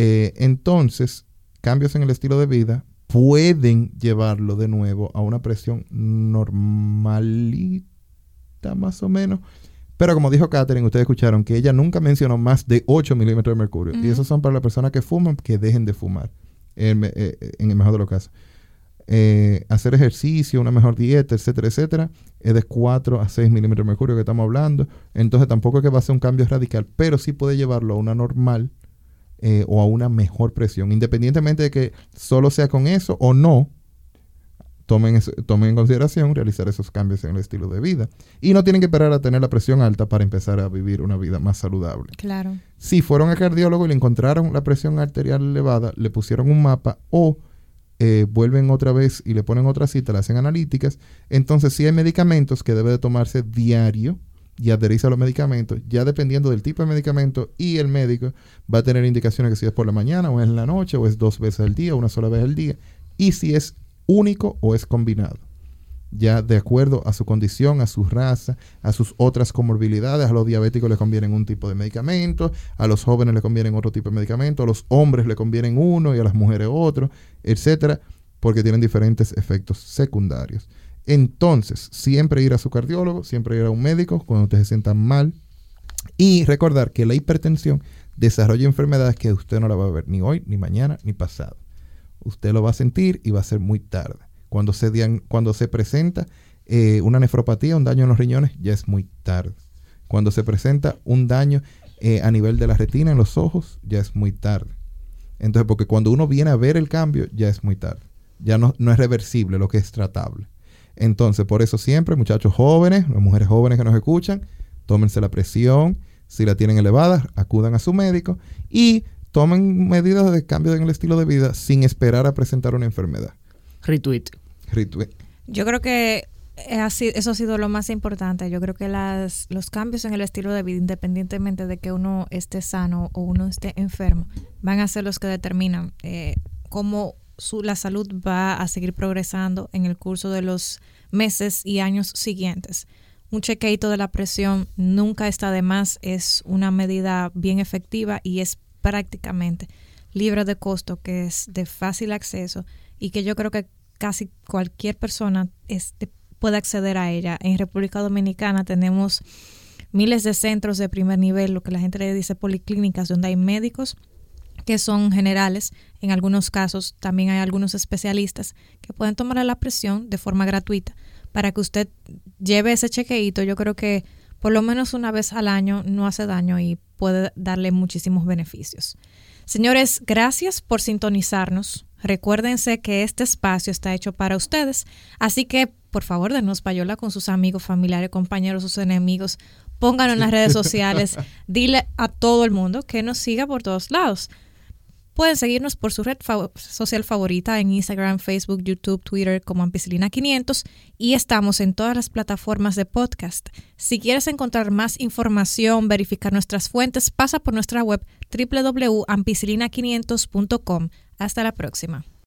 eh, entonces cambios en el estilo de vida pueden llevarlo de nuevo a una presión normalita más o menos pero como dijo Katherine, ustedes escucharon que ella nunca mencionó más de 8 milímetros de mercurio. Y esos son para las personas que fuman, que dejen de fumar, en, eh, el mejor de los casos. Eh, hacer ejercicio, una mejor dieta, etcétera, etcétera, es de 4 a 6 milímetros de mercurio que estamos hablando. Entonces tampoco es que va a ser un cambio radical, pero sí puede llevarlo a una normal eh, o a una mejor presión, independientemente de que solo sea con eso o no, tomen, tomen en consideración realizar esos cambios en el estilo de vida. Y no tienen que esperar a tener la presión alta para empezar a vivir una vida más saludable. Claro. Si fueron al cardiólogo y le encontraron la presión arterial elevada, le pusieron un mapa o eh, vuelven otra vez y le ponen otra cita, le hacen analíticas, entonces sí hay medicamentos que debe de tomarse diario y adherirse a los medicamentos, ya dependiendo del tipo de medicamento y el médico va a tener indicaciones que si es por la mañana o es en la noche o es dos veces al día una sola vez al día. Y si es único o es combinado, ya de acuerdo a su condición, a su raza, a sus otras comorbilidades. A los diabéticos les conviene un tipo de medicamento, a los jóvenes les conviene otro tipo de medicamento, a los hombres les conviene uno y a las mujeres otro, etcétera, porque tienen diferentes efectos secundarios. Entonces, siempre ir a su cardiólogo, siempre ir a un médico cuando usted se sienta mal y recordar que la hipertensión desarrolla enfermedades que usted no la va a ver ni hoy, ni mañana, ni pasado usted lo va a sentir y va a ser muy tarde. Cuando se, cuando se presenta eh, una nefropatía, un daño en los riñones, ya es muy tarde. Cuando se presenta un daño eh, a nivel de la retina, en los ojos, ya es muy tarde. Entonces, porque cuando uno viene a ver el cambio, ya es muy tarde. Ya no, no es reversible lo que es tratable. Entonces, por eso siempre, muchachos jóvenes, las mujeres jóvenes que nos escuchan, tómense la presión. Si la tienen elevada, acudan a su médico y tomen medidas de cambio en el estilo de vida sin esperar a presentar una enfermedad. Retweet. Retweet. Yo creo que eso ha sido lo más importante. Yo creo que las, los cambios en el estilo de vida, independientemente de que uno esté sano o uno esté enfermo, van a ser los que determinan eh, cómo su, la salud va a seguir progresando en el curso de los meses y años siguientes. Un chequeito de la presión nunca está de más, es una medida bien efectiva y es prácticamente libre de costo, que es de fácil acceso y que yo creo que casi cualquier persona este, puede acceder a ella. En República Dominicana tenemos miles de centros de primer nivel, lo que la gente dice policlínicas, donde hay médicos que son generales. En algunos casos también hay algunos especialistas que pueden tomar la presión de forma gratuita para que usted lleve ese chequeito. Yo creo que por lo menos una vez al año no hace daño y puede darle muchísimos beneficios. Señores, gracias por sintonizarnos. Recuérdense que este espacio está hecho para ustedes, así que por favor denos payola con sus amigos, familiares, compañeros, sus enemigos. Pónganlo en las redes sociales. Dile a todo el mundo que nos siga por todos lados. Pueden seguirnos por su red social favorita en Instagram, Facebook, YouTube, Twitter como Ampicilina 500 y estamos en todas las plataformas de podcast. Si quieres encontrar más información, verificar nuestras fuentes, pasa por nuestra web www.ampicilina500.com. Hasta la próxima.